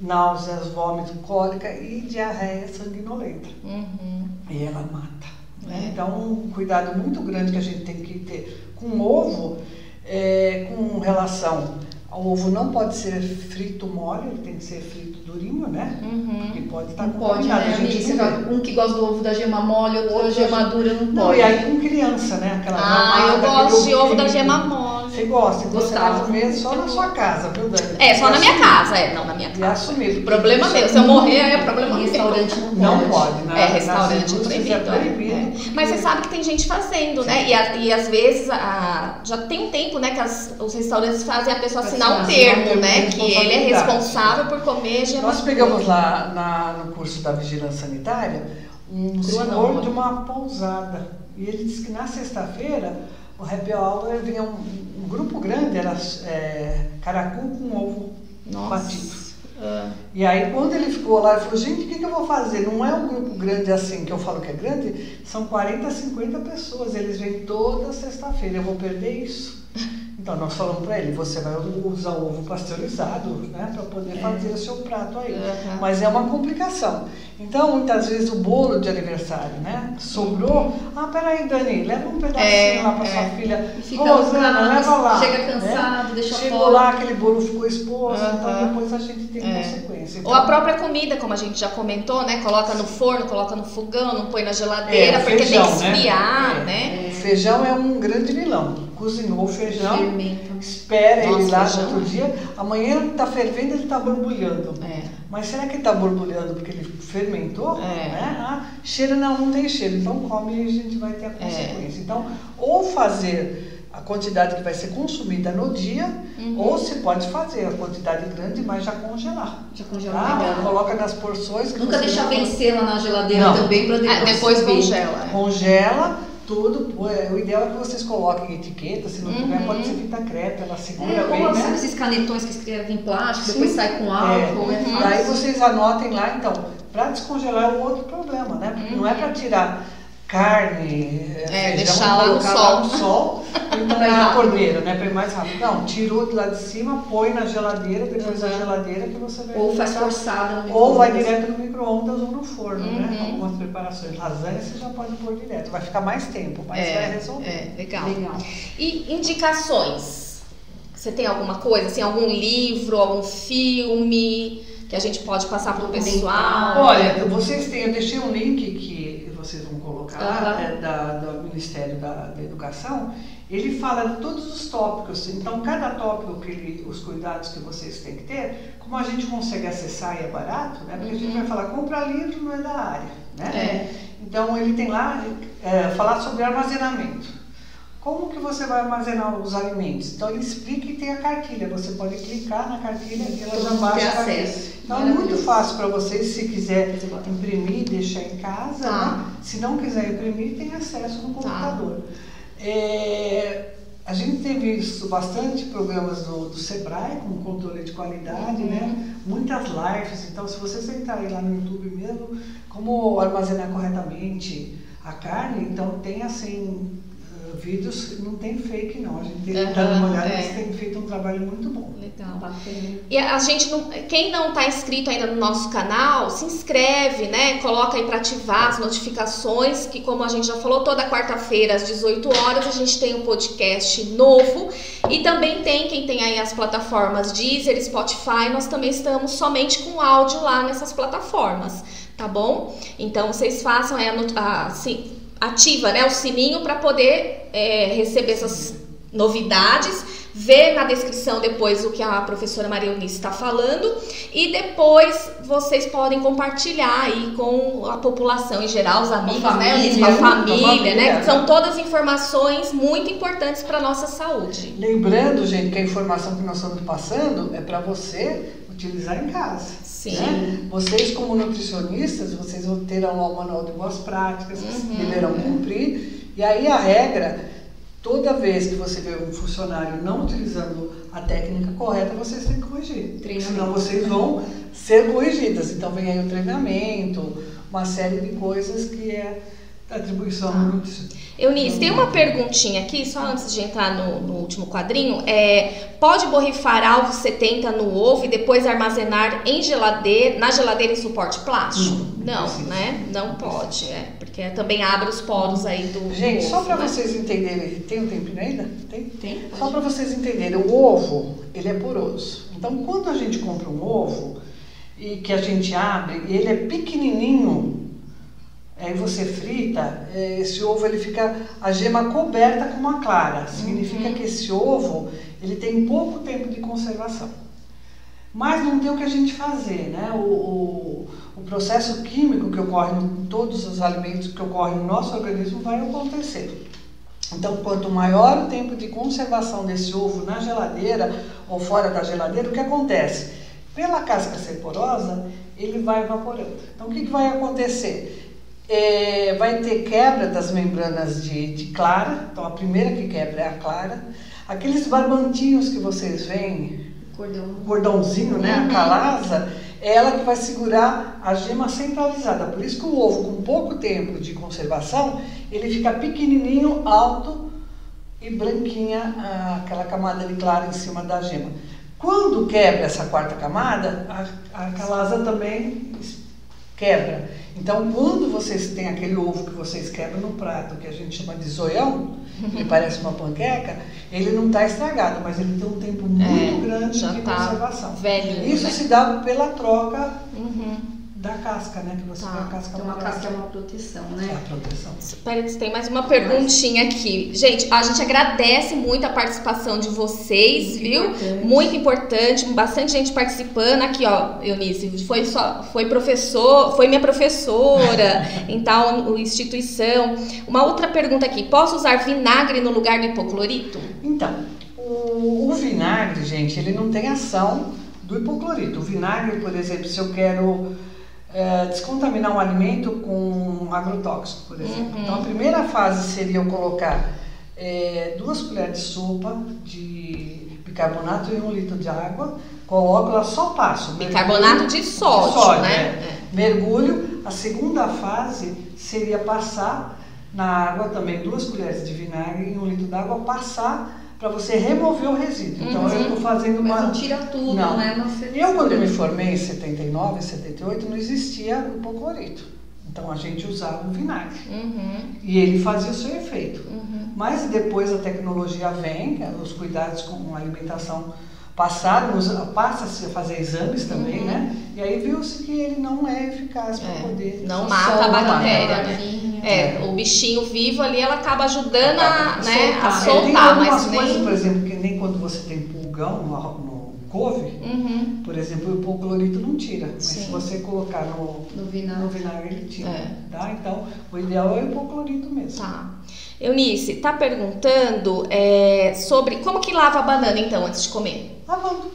náuseas, vômito, cólica e diarreia sanguinolenta. Uhum. E ela mata. né? É. Então, um cuidado muito grande que a gente tem que ter com o ovo, é, com relação ao ovo não pode ser frito mole, ele tem que ser frito durinho, né? Uhum. Porque pode estar Não pode, né, a gente amiga? Não Um que gosta do ovo da gema mole, outro da Outro gema da- dura, não Não, pode. e aí com criança, né? Aquela Ah, eu gosto de ovo da gema mole. Você gosta, então você Gostava. comer só na sua casa, viu, Dani? É, só E na minha assumir. casa, é. Não, na minha E casa. assumir. Problema Isso meu. Se eu morrer, aí é problema Em meu. restaurante não pode. Não pode, né? É, restaurante é proibido. É é, proibido. é. Mas você sabe que tem gente fazendo, né? E, a- e às vezes a- já tem um tempo, né, que as- os restaurantes fazem a pessoa assinar um Assinar um termo, né? Que ele é responsável por comer gema Nós pegamos lá na- no curso da vigilância sanitária um Crua senhor não, mano. de uma pousada. E ele disse que na sexta-feira o happy hour vinha um, um grupo grande, era é, caracu com ovo batido. Nossa. Ah, E aí quando ele ficou lá, ele falou, gente, o que, que eu vou fazer? Não é um grupo grande assim, que eu falo que é grande, são 40, 50 pessoas, eles vêm toda sexta-feira, eu vou perder isso. Então nós falamos para ele, você vai usar ovo pasteurizado, né, para poder fazer o seu prato aí. Uhum. Mas é uma complicação. Então muitas vezes o bolo de aniversário, né, sobrou. Ah, peraí, Dani, leva um pedacinho É, lá para é. sua filha. Rosana, leva lá. chega né? cansado, deixa Chegou fora. lá, aquele bolo ficou exposto, Uhum. então depois a gente tem É. consequência. Ou a Então, própria comida, como a gente já comentou, né? Coloca no forno, coloca no fogão, não põe na geladeira, É, porque feijão, tem que né? esfriar, É. né? O feijão é um grande vilão. Cozinhou o feijão, Fermento. espera ele Nossa, lá no feijão. outro dia. Amanhã ele está fervendo, ele está borbulhando. É. Mas será que ele está borbulhando porque ele fermentou? É. Né? Ah, cheiro não, não tem cheiro. Então come e a gente vai ter a É. consequência. Então, ou fazer a quantidade que vai ser consumida no dia, Uhum. ou se pode fazer a quantidade grande, mas já congelar. Já congelou Tá? Coloca nas porções. que Nunca deixar vencer lá na geladeira Não. também pra depois, Ah, depois congela. é. Congela tudo. pô, é, O ideal é que vocês coloquem etiqueta, se não tiver, Uhum. pode ser fita crepe, ela segura É, bem, né? esses canetões que escrevem em plástico, Sim. depois sai com álcool, é, É. fácil. Daí vocês anotem lá, então, para descongelar é um outro problema, né? Porque não é para tirar carne, É, deixar lá no sol. lá no sol, então na cordeira, né? Para ir mais rápido. Não, tirou de lá de cima, põe na geladeira, depois Uhum. geladeira que você vai Ou faz forçada no Ou vai direto no micro-ondas ou no forno, né? Uhum. Algumas preparações. Lasanha você já pode pôr direto. Vai ficar mais tempo, mas vai É, resolver. é, legal. Legal. E indicações? Você tem alguma coisa, assim, algum livro, algum filme que a gente pode passar pro pessoal? Olha, vocês têm, eu deixei um link que lá, Aham. é da, do Ministério da, da Educação. Ele fala de todos os tópicos, então cada tópico que ele, os cuidados que vocês têm que ter, como a gente consegue acessar e é barato, né? Porque a gente vai falar, comprar livro não é da área, né? É. Então ele tem lá é, falar sobre armazenamento. Como que você vai armazenar os alimentos? Então ele explica e tem a cartilha. Você pode clicar na cartilha e ela já baixa tem a cartilha. acesso. Então é muito fácil para vocês, se quiser imprimir, deixar em casa. Tá. né? Se não quiser imprimir, tem acesso no computador. É, a gente tem visto bastante programas do, do Sebrae com controle de qualidade, Uhum. né? Muitas lives. Então, se vocês entrarem lá no YouTube mesmo, como armazenar corretamente a carne, então tem assim vídeos, não tem fake não. A gente tem Aham, dado uma olhada, é. eles têm feito um trabalho muito bom. Legal. Bacana. E a gente não, quem não está inscrito ainda no nosso canal, se inscreve, né? Coloca aí para ativar as notificações, que como a gente já falou, toda quarta-feira às 18 horas a gente tem um podcast novo e também tem quem tem aí as plataformas Deezer, Spotify, nós também estamos somente com áudio lá nessas plataformas, tá bom? Então vocês façam aí a, a- sim, ativa, né, o sininho para poder é, receber essas novidades ver na descrição depois o que a professora Maria Eunice está falando e depois vocês podem compartilhar aí com a população em geral, os amigos, né, família, com a com a família, família, né, né? que são todas informações muito importantes para nossa saúde. Lembrando, gente, que a informação que nós estamos passando é para você utilizar em casa. Sim. né? Vocês, como nutricionistas, vocês vão terão lá o manual de boas práticas, que Uhum. deverão cumprir. E aí a regra, toda vez que você vê um funcionário não utilizando a técnica correta, vocês têm que corrigir. Treinamento. Senão vocês vão ser corrigidas. Então vem aí o treinamento, uma série de coisas que é atribuição do nutricionista. Eunice, tem uma perguntinha aqui, só antes de entrar no, no último quadrinho. É, pode borrifar álcool 70 no ovo e depois armazenar em geladeira, na geladeira em suporte plástico? Não, não né? Não pode, é, porque também abre os poros aí do Gente, do só ovo, para né? vocês entenderem, tem um tempinho ainda? Tem? Tem? Só para vocês entenderem, o ovo, ele é poroso. Então, quando a gente compra um ovo e que a gente abre, e ele é pequenininho, aí você frita, eh, esse ovo ele fica a gema coberta com uma clara. Significa que esse ovo, ele tem pouco tempo de conservação. Mas não tem o que a gente fazer, né? O, o, o processo químico que ocorre em todos os alimentos que ocorre no nosso organismo vai acontecer. Então, quanto maior o tempo de conservação desse ovo na geladeira ou fora da geladeira, o que acontece? Pela casca ser porosa, ele vai evaporando. Então, o que, que vai acontecer? É, vai ter quebra das membranas de, de clara. Então, a primeira que quebra é a clara. Aqueles barbantinhos que vocês veem, Cordão. cordãozinho, né, Uhum. a calasa, é ela que vai segurar a gema centralizada. Por isso que o ovo, com pouco tempo de conservação, ele fica pequenininho, alto e branquinha ah, aquela camada de clara em cima da gema. Quando quebra essa quarta camada, a, a calasa também quebra. Então, quando vocês têm aquele ovo que vocês quebram no prato, que a gente chama de zoião, [laughs] que parece uma panqueca, ele não está estragado, mas ele tem um tempo muito é, grande de tá conservação. Velho, Isso né? se dá pela troca uhum da casca, né? Que você tá. tem a casca Então, a casca é uma proteção, né? É a proteção. Espera, tem mais uma perguntinha aqui. Gente, a gente agradece muito a participação de vocês, muito viu? Importante. Muito importante, bastante gente participando. Aqui, ó, Eunice, foi, só, foi professor, foi minha professora, [laughs] então, instituição. Uma outra pergunta aqui: posso usar vinagre no lugar do hipoclorito? Então, o, o vinagre, gente, ele não tem ação do hipoclorito. O vinagre, por exemplo, se eu quero é, descontaminar um alimento com agrotóxico, por exemplo. Uhum. Então, a primeira fase seria eu colocar é, duas colheres de sopa de bicarbonato em um litro de água, coloco lá, só passo. Bicarbonato de sódio, de sódio né? É. Mergulho. A segunda fase seria passar na água também duas colheres de vinagre em um litro d'água, passar para você remover o resíduo. Então uhum. eu estou fazendo uma. Mas não tira tudo, não. né? eu, quando me formei em 79, 78, não existia hipoclorito. Então a gente usava o vinagre. Uhum. E ele fazia o seu efeito. Uhum. Mas depois a tecnologia vem, os cuidados com a alimentação passaram, passa-se a fazer exames também, uhum. né? E aí viu-se que ele não é eficaz para é, poder. Não mata a bactéria, né? É, o bichinho vivo ali, ela acaba ajudando a, a né, soltar, a soltar mas nem... coisas, por exemplo, que nem quando você tem pulgão no, no couve, uhum. por exemplo, o hipoclorito não tira. Mas Sim. se você colocar no, no, vinagre. no vinagre, ele tira. É. Tá? Então, o ideal é o hipoclorito mesmo. Tá. Eunice, tá perguntando é, sobre como que lava a banana então antes de comer? Lavando.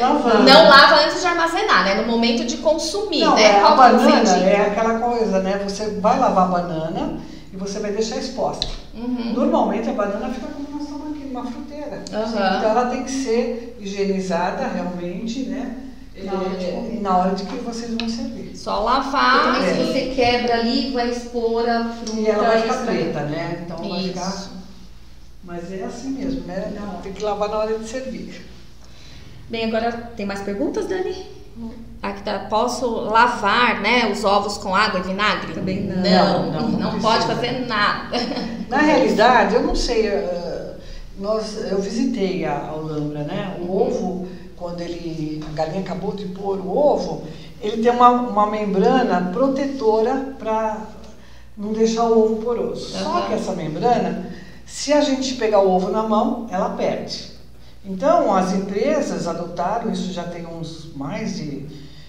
Lavando. [laughs] Não lava antes de armazenar, né? No momento de consumir, Não, né? É, a banana é aquela coisa, né? Você vai lavar a banana e você vai deixar exposta. Uhum. Normalmente a banana fica como nós estamos aqui, numa fruteira. Uhum. Então ela tem que ser higienizada realmente, né? Na hora, de, na hora de que vocês vão servir. Só lavar. Mas é. se você quebra ali, vai expor a fruta. E ela vai ficar preta, né? Então Isso. vai ficar. Mas é assim mesmo, né? Não. Tem que lavar na hora de servir. Bem, agora tem mais perguntas, Dani? Aqui tá, posso lavar, né, os ovos com água e vinagre? Também não. Não, não, não, não pode fazer nada. [laughs] Na realidade, eu não sei. Uh, nós, eu visitei a Alhambra, né? O ovo, quando ele, a galinha acabou de pôr o ovo, ele tem uma, uma membrana protetora para não deixar o ovo poroso. Uhum. Só que essa membrana, se a gente pegar o ovo na mão, ela perde. Então, as empresas adotaram, isso já tem uns mais de,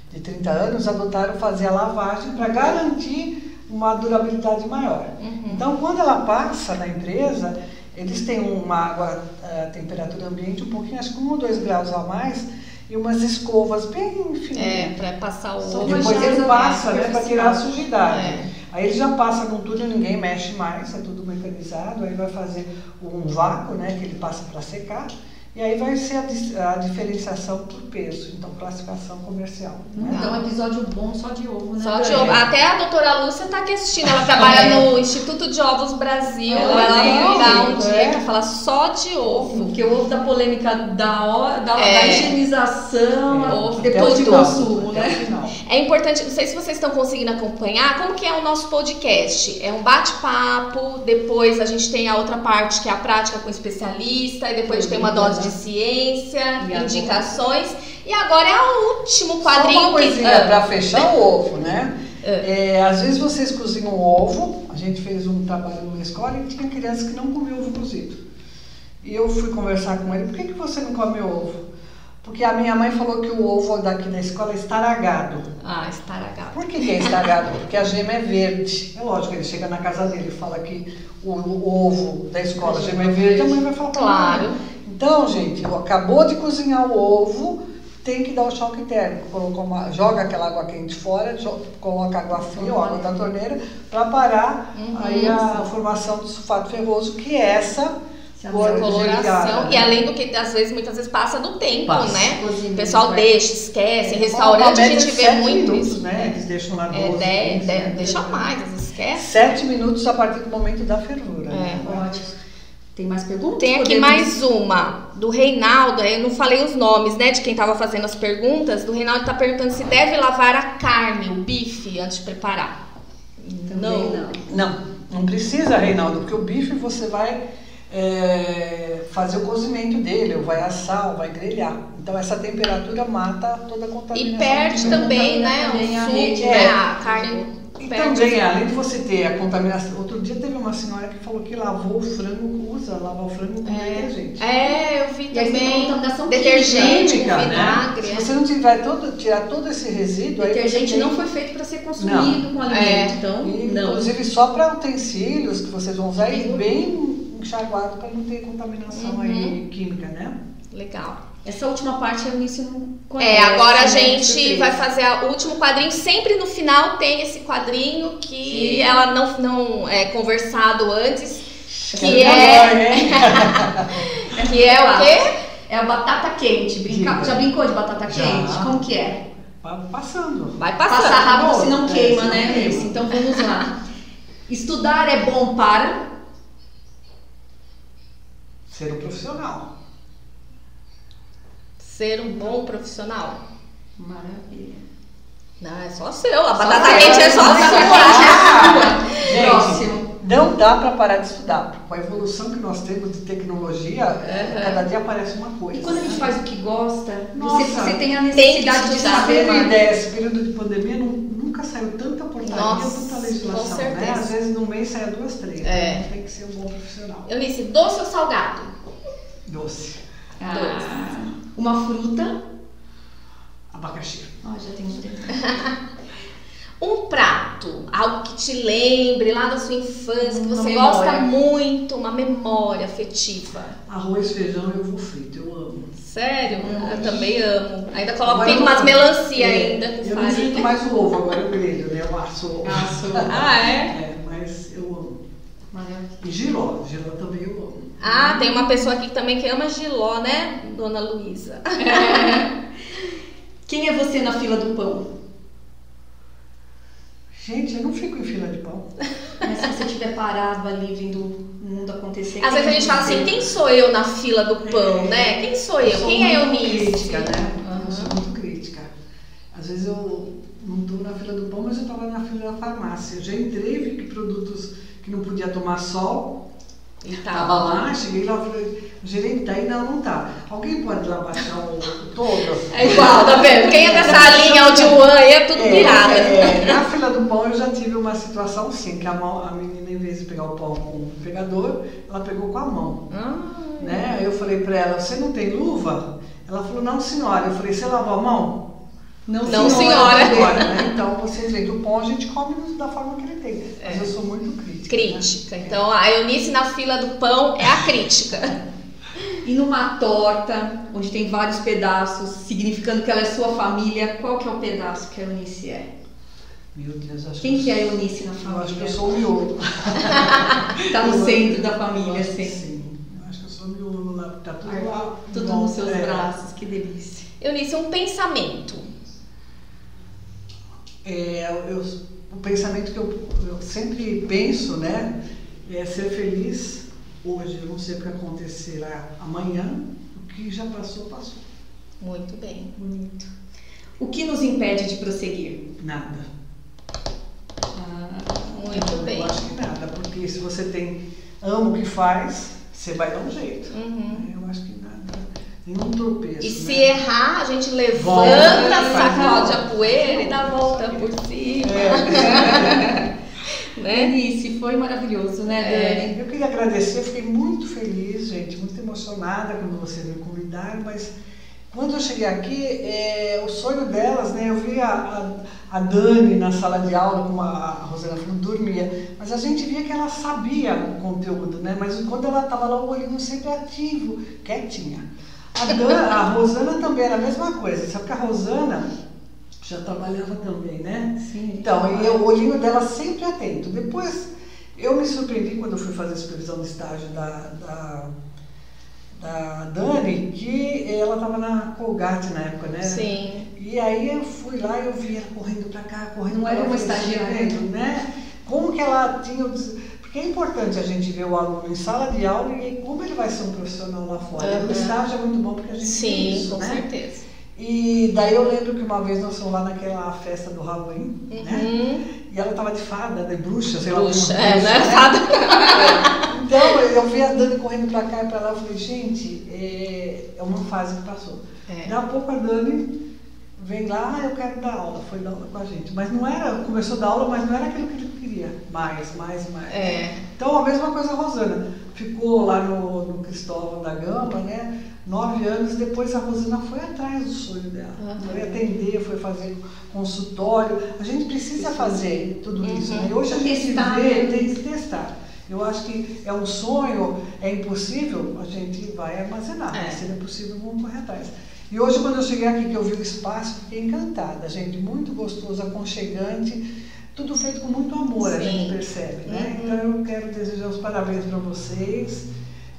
de 30 anos, adotaram fazer a lavagem para garantir uma durabilidade maior. Uhum. Então, quando ela passa na empresa, eles têm uma água a temperatura ambiente um pouquinho, acho que um ou dois graus a mais, e umas escovas bem fininhas. É, para passar o ovo. Depois ele passa, né, para tirar a sujidade. É. Aí ele já passa no túnel, ninguém mexe mais, é tudo mecanizado, aí vai fazer um vácuo, né, que ele passa para secar. E aí vai ser a, a, diferenciação por peso, então classificação comercial. Né? Então, episódio bom só de ovo, né? Só de ovo. Até a doutora Lúcia está aqui assistindo, ela trabalha é. no Instituto de Ovos Brasil. Ela, ela vai dar um dia é. para falar só de ovo. Porque o ovo da polêmica da, hora, da, é. da higienização, é. ovo depois de consumo, né? É importante, não sei se vocês estão conseguindo acompanhar, como que é o nosso podcast? É um bate-papo, depois a gente tem a outra parte que é a prática com especialista, e depois a gente tem uma dose de ciência, e indicações. Agora? E agora é o último quadrinho. Só uma coisinha que... para fechar o ovo, né? É. é, às vezes vocês cozinham ovo. A gente fez um trabalho numa escola e tinha crianças que não comiam ovo cozido. E eu fui conversar com ele: por que, que você não come ovo? Porque a minha mãe falou que o ovo daqui da escola é estaragado. Ah, estaragado. Por que, que é estaragado? [laughs] Porque a gema é verde. É lógico, ele chega na casa dele e fala que o, o ovo da escola, a gema é verde, a mãe vai falar Claro. Então, gente, acabou de cozinhar o ovo, tem que dar o choque térmico. Uma, joga aquela água quente fora, joga, coloca água fria ou água da torneira para parar uhum, aí a formação do sulfato ferroso, que é essa coloração. E além do que, às vezes, muitas vezes passa do tempo, passa. né? o pessoal né? deixa, esquece. Em restaurante a gente vê muito minutos, isso. Né? Eles deixam lá 12, é, de, de, deixa mais, às vezes esquece. Sete minutos a partir do momento da fervura. É. né? Ótimo. Tem mais perguntas? Tem aqui Podemos- mais uma, do Reinaldo. Eu não falei os nomes, né, de quem tava fazendo as perguntas. Do Reinaldo tá perguntando se deve lavar a carne, o bife, antes de preparar. Também não. Não, não precisa, Reinaldo, porque o bife você vai é, fazer o cozimento dele, ou vai assar, ou vai grelhar. Então essa temperatura mata toda a contaminação. E perde também, né, o a suco, rede, né, é. a carne E perde. também, além de você ter a contaminação. Outro dia teve uma senhora que falou que lavou o frango, usa lavar o frango com detergente. É, eu vi E também. contaminação Detergente, Química, né? vinagre. Se é. você não tiver todo, tirar todo esse resíduo, aí Detergente tem- não foi feito para ser consumido com alimento, É. então E, não. Inclusive só para utensílios que vocês vão usar e bem enxaguado para não ter contaminação aí química, né? Legal. Essa última parte Eunice não conhece. É, agora a né? gente vai fazer o último quadrinho. Sempre no final tem esse quadrinho que Sim. ela não, não é conversado antes. Que é, agora, [laughs] hein? que é o quê? É a batata quente. Brinca-. Já brincou de batata Já. quente? Como que é? Vai Passando. Vai passando. Passar rápido se não é, queima, não né, queima. Eunice? Então vamos lá. Estudar é bom para... Ser um profissional. Ser um bom profissional. Maravilha. Não, é só seu. A Só batata seu. quente é só sua. [laughs] Gente, Próximo. Não dá para parar de estudar. Com a evolução que nós temos de tecnologia, cada dia aparece uma coisa. E quando a gente faz o que gosta, você, Nossa. você tem a Tem que necessidade de estudar. saber uma mais. ideia, esse período de pandemia não- nunca saiu tanta portaria, Nossa, tanta com legislação. certeza. Né? Às vezes no mês saia duas, três. É. Então tem que ser um bom profissional. Eunice, doce ou salgado? Doce. Ah, uma fruta. Abacaxi. Ó, já tem um. [laughs] Um prato, algo que te lembre lá da sua infância, que você memória. gosta muito, uma memória afetiva. Arroz, feijão e ovo frito. Eu amo. Sério? Eu também amo. Ainda coloco tem umas não- melancia é, ainda Eu não frito farinha. mais o ovo, agora eu grelho, né? Eu asso o ovo. Ah, é? É, mas. E giló. Giló também eu amo. Ah, tem uma pessoa aqui também que ama giló, né? Dona Luísa. [laughs] Quem é você na fila do pão? Gente, eu não fico em fila de pão. Mas se você estiver parado ali vendo o mundo acontecer. Às quem vezes a é gente fala assim, quem sou eu na fila do pão, É. né? Quem sou eu? sou Quem é muito Eunice? crítica, né? Aham. Eu sou muito crítica. Às vezes eu não estou na fila do pão, mas eu estava na fila da farmácia. Eu já entrei, vi que produtos que não podia tomar sol, E Tava tá. lá, cheguei lá, falei, gerente, tá aí? Não, não tá. Alguém pode lá baixar o, o todo? É igual, tá vendo? Quem é dessa linha de One aí é tudo É, pirata. é, na fila do pão eu já tive uma situação assim, que a, mão, a menina, em vez de pegar o pão com o pegador, ela pegou com a mão. Ah, Né? Aí eu falei pra ela, você não tem luva? Ela falou, não senhora. Eu falei, você lavou a mão? Não, Não, senhora. senhora. Agora, né? Então vocês veem que o pão a gente come da forma que ele tem. Mas eu sou muito crítica. né? crítica. Então a Eunice na fila do pão é a crítica. [laughs] E numa torta, onde tem vários pedaços, significando que ela é sua família, qual que é o pedaço que a Eunice é? Meu Deus, acho Quem que é a Eunice na Eu acho que eu família? sou o miolo. [laughs] Tá no Eu centro da família, acho sim. sim. Eu acho que eu sou o miolo lá. Tá tudo lá. Tudo nos seus é. braços, que delícia. Eunice, um pensamento. É, eu, o pensamento que eu, eu sempre penso, né, é ser feliz hoje. Eu não sei o que acontecerá amanhã. O que já passou, passou. Muito bem. Bonito. O que nos impede de prosseguir? Nada. Muito eu bem. acho que nada, porque se você tem ama o que faz, você vai dar um jeito. Uhum. Eu acho que nada. Nenhum tropeço. E se né? errar, a gente levanta, Volta, sacode a poeira e dá a volta por cima. É. [laughs] Né? Eunice, foi maravilhoso, né, Dani? Eu queria agradecer, fiquei muito feliz, gente, muito emocionada quando vocês me convidaram, mas quando eu cheguei aqui, é, o sonho delas, né, eu vi a, a, a Dani na sala de aula, como a, a Rosana falou, dormia, mas a gente via que ela sabia o conteúdo, né, mas quando ela estava lá, o olhinho sempre ativo, quietinha. A, Dan, a Rosana também era a mesma coisa, só que a Rosana já trabalhava também, né? Sim. Então, e o olhinho dela sempre atento. Depois, eu me surpreendi quando eu fui fazer a supervisão de estágio da, da, da Dani, que ela estava na Colgate na época, né? Sim. E aí eu fui lá e eu vi ela correndo pra cá, correndo Não era lá. uma Eu falei, estagiária. "Gente, né? Como que ela tinha. Porque é importante a gente ver o aluno em sala de aula e como ele vai ser um profissional lá fora. Uhum. O estágio é muito bom porque a gente Sim, tem isso, com né? certeza. E daí eu lembro que uma vez nós fomos lá naquela festa do Halloween, né? Uhum. né? E ela tava de fada, de bruxa, sei bruxa, lá. É, bruxa, é, né? Fada. [laughs] Então eu vi a Dani correndo pra cá e pra lá, eu falei, gente, é, é uma fase que passou. É. Daqui a pouco a Dani vem lá, ah, eu quero dar aula, foi dar aula com a gente. Mas não era, começou a dar aula, mas não era aquilo que ele queria. Mais, mais, mais. É. Então a mesma coisa a Rosana. Ficou lá no, no Cristóvão da Gama, né? Nove anos, depois a Rosana foi atrás do sonho dela. Uhum. Foi atender, foi fazer consultório. A gente precisa fazer tudo uhum. isso. Né? E hoje a gente testar, vê, né? tem que testar. Eu acho que é um sonho, é impossível, a gente vai armazenar. É. Se não é possível, vamos correr atrás. E hoje, quando eu cheguei aqui, que eu vi o espaço, fiquei encantada. Gente, muito gostoso, aconchegante, tudo feito com muito amor, Sim. a gente percebe. Né? Uhum. Então, eu quero desejar os parabéns para vocês.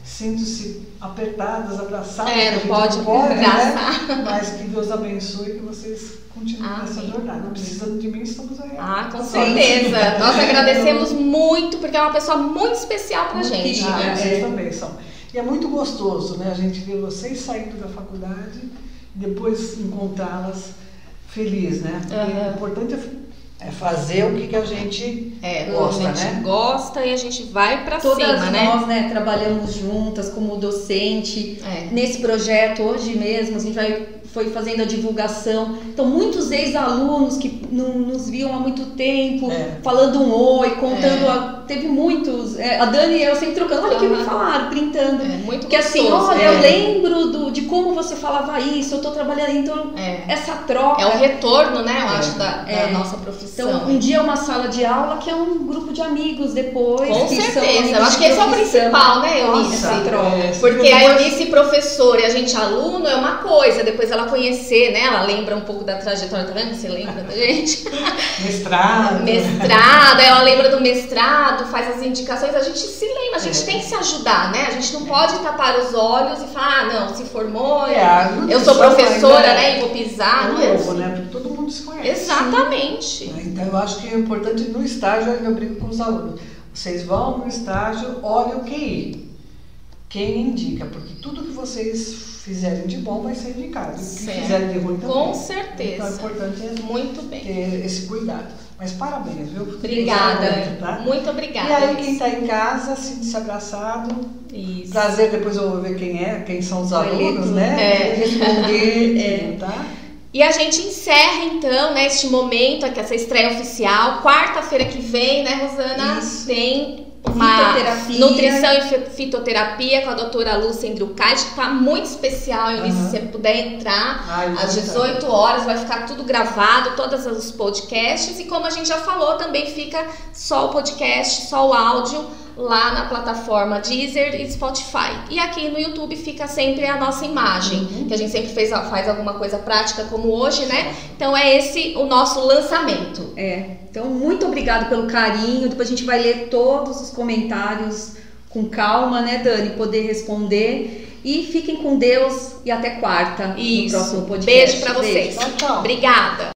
Sinto-se apertadas, abraçadas. É, não pode, pode né? Mas que Deus abençoe e que vocês continuem Amém. nessa jornada. Precisando de mim, estamos aí. Ah, com certeza. Nós agradecemos muito, porque é uma pessoa muito especial para a gente. Ah, né? Vocês também são. E é muito gostoso, né? A gente ver vocês saindo da faculdade e depois encontrá-las felizes, né? Uhum. O importante é fazer o que, que a gente é, gosta, a gente né? gosta e a gente vai para cima, Todas né? nós, né, trabalhamos juntas como docente é. nesse projeto hoje mesmo, a gente vai foi fazendo a divulgação. Então, muitos ex-alunos que não nos viam há muito tempo, é. falando um oi, contando. É. A, teve muitos. É, a Dani e eu sempre trocando, olha o que me falaram, printando. É, muito Que assim, olha, eu é. lembro do, de como você falava isso, eu tô trabalhando. Então, é. essa troca. É o retorno, né, eu acho, da, da nossa profissão. Então, um dia é uma sala de aula que é um grupo de amigos depois. Com certeza. Eu acho que esse é o principal, né, Eunice? Essa troca. Porque a Eunice professora e a gente aluno é uma coisa, depois ela conhecer, né? Ela lembra um pouco da trajetória, tá vendo? Você lembra da gente? [laughs] Mestrado. mestrado, ela lembra do mestrado, faz as indicações, a gente se lembra, a gente é. tem que se ajudar, né? A gente não pode tapar os olhos e falar, ah, não, se formou, é, eu sou professora, é né? E vou pisar. Não é assim. né? Porque todo mundo se conhece. Exatamente. Sim. Então eu acho que é importante no estágio, eu brigo com os alunos. Vocês vão no estágio, olhem o QI. Quem indica, porque tudo que vocês fizerem de bom vai ser indicado. Se fizerem de ruim também. Com certeza. Então, o importante é Muito bem. ter esse cuidado. Mas parabéns, viu? Obrigada. Muito, tá? muito obrigada. E aí, quem está em casa, sinta-se abraçado. Isso. Prazer, depois eu vou ver quem é, quem são os alunos, né? É. Responder, [laughs] é. tá? E a gente encerra então, né, este momento aqui, essa estreia oficial. Quarta-feira que vem, né, Rosana? Isso. Tem uma nutrição e fitoterapia com a doutora Lúcia Endrucati, que está muito especial. Uhum. se você puder entrar Ai, às 18 horas, vai ficar tudo gravado, todos os podcasts. E como a gente já falou, também fica só o podcast, só o áudio lá na plataforma Deezer e Spotify. E aqui no YouTube fica sempre a nossa imagem, uhum. que a gente sempre fez, faz alguma coisa prática como hoje, né? Então é esse o nosso lançamento. É. Então muito obrigado pelo carinho. Depois a gente vai ler todos os comentários com calma, né, Dani, poder responder. E fiquem com Deus e até quarta Isso. no próximo podcast. Beijo para vocês. Beijo. Tchau, tchau. Obrigada.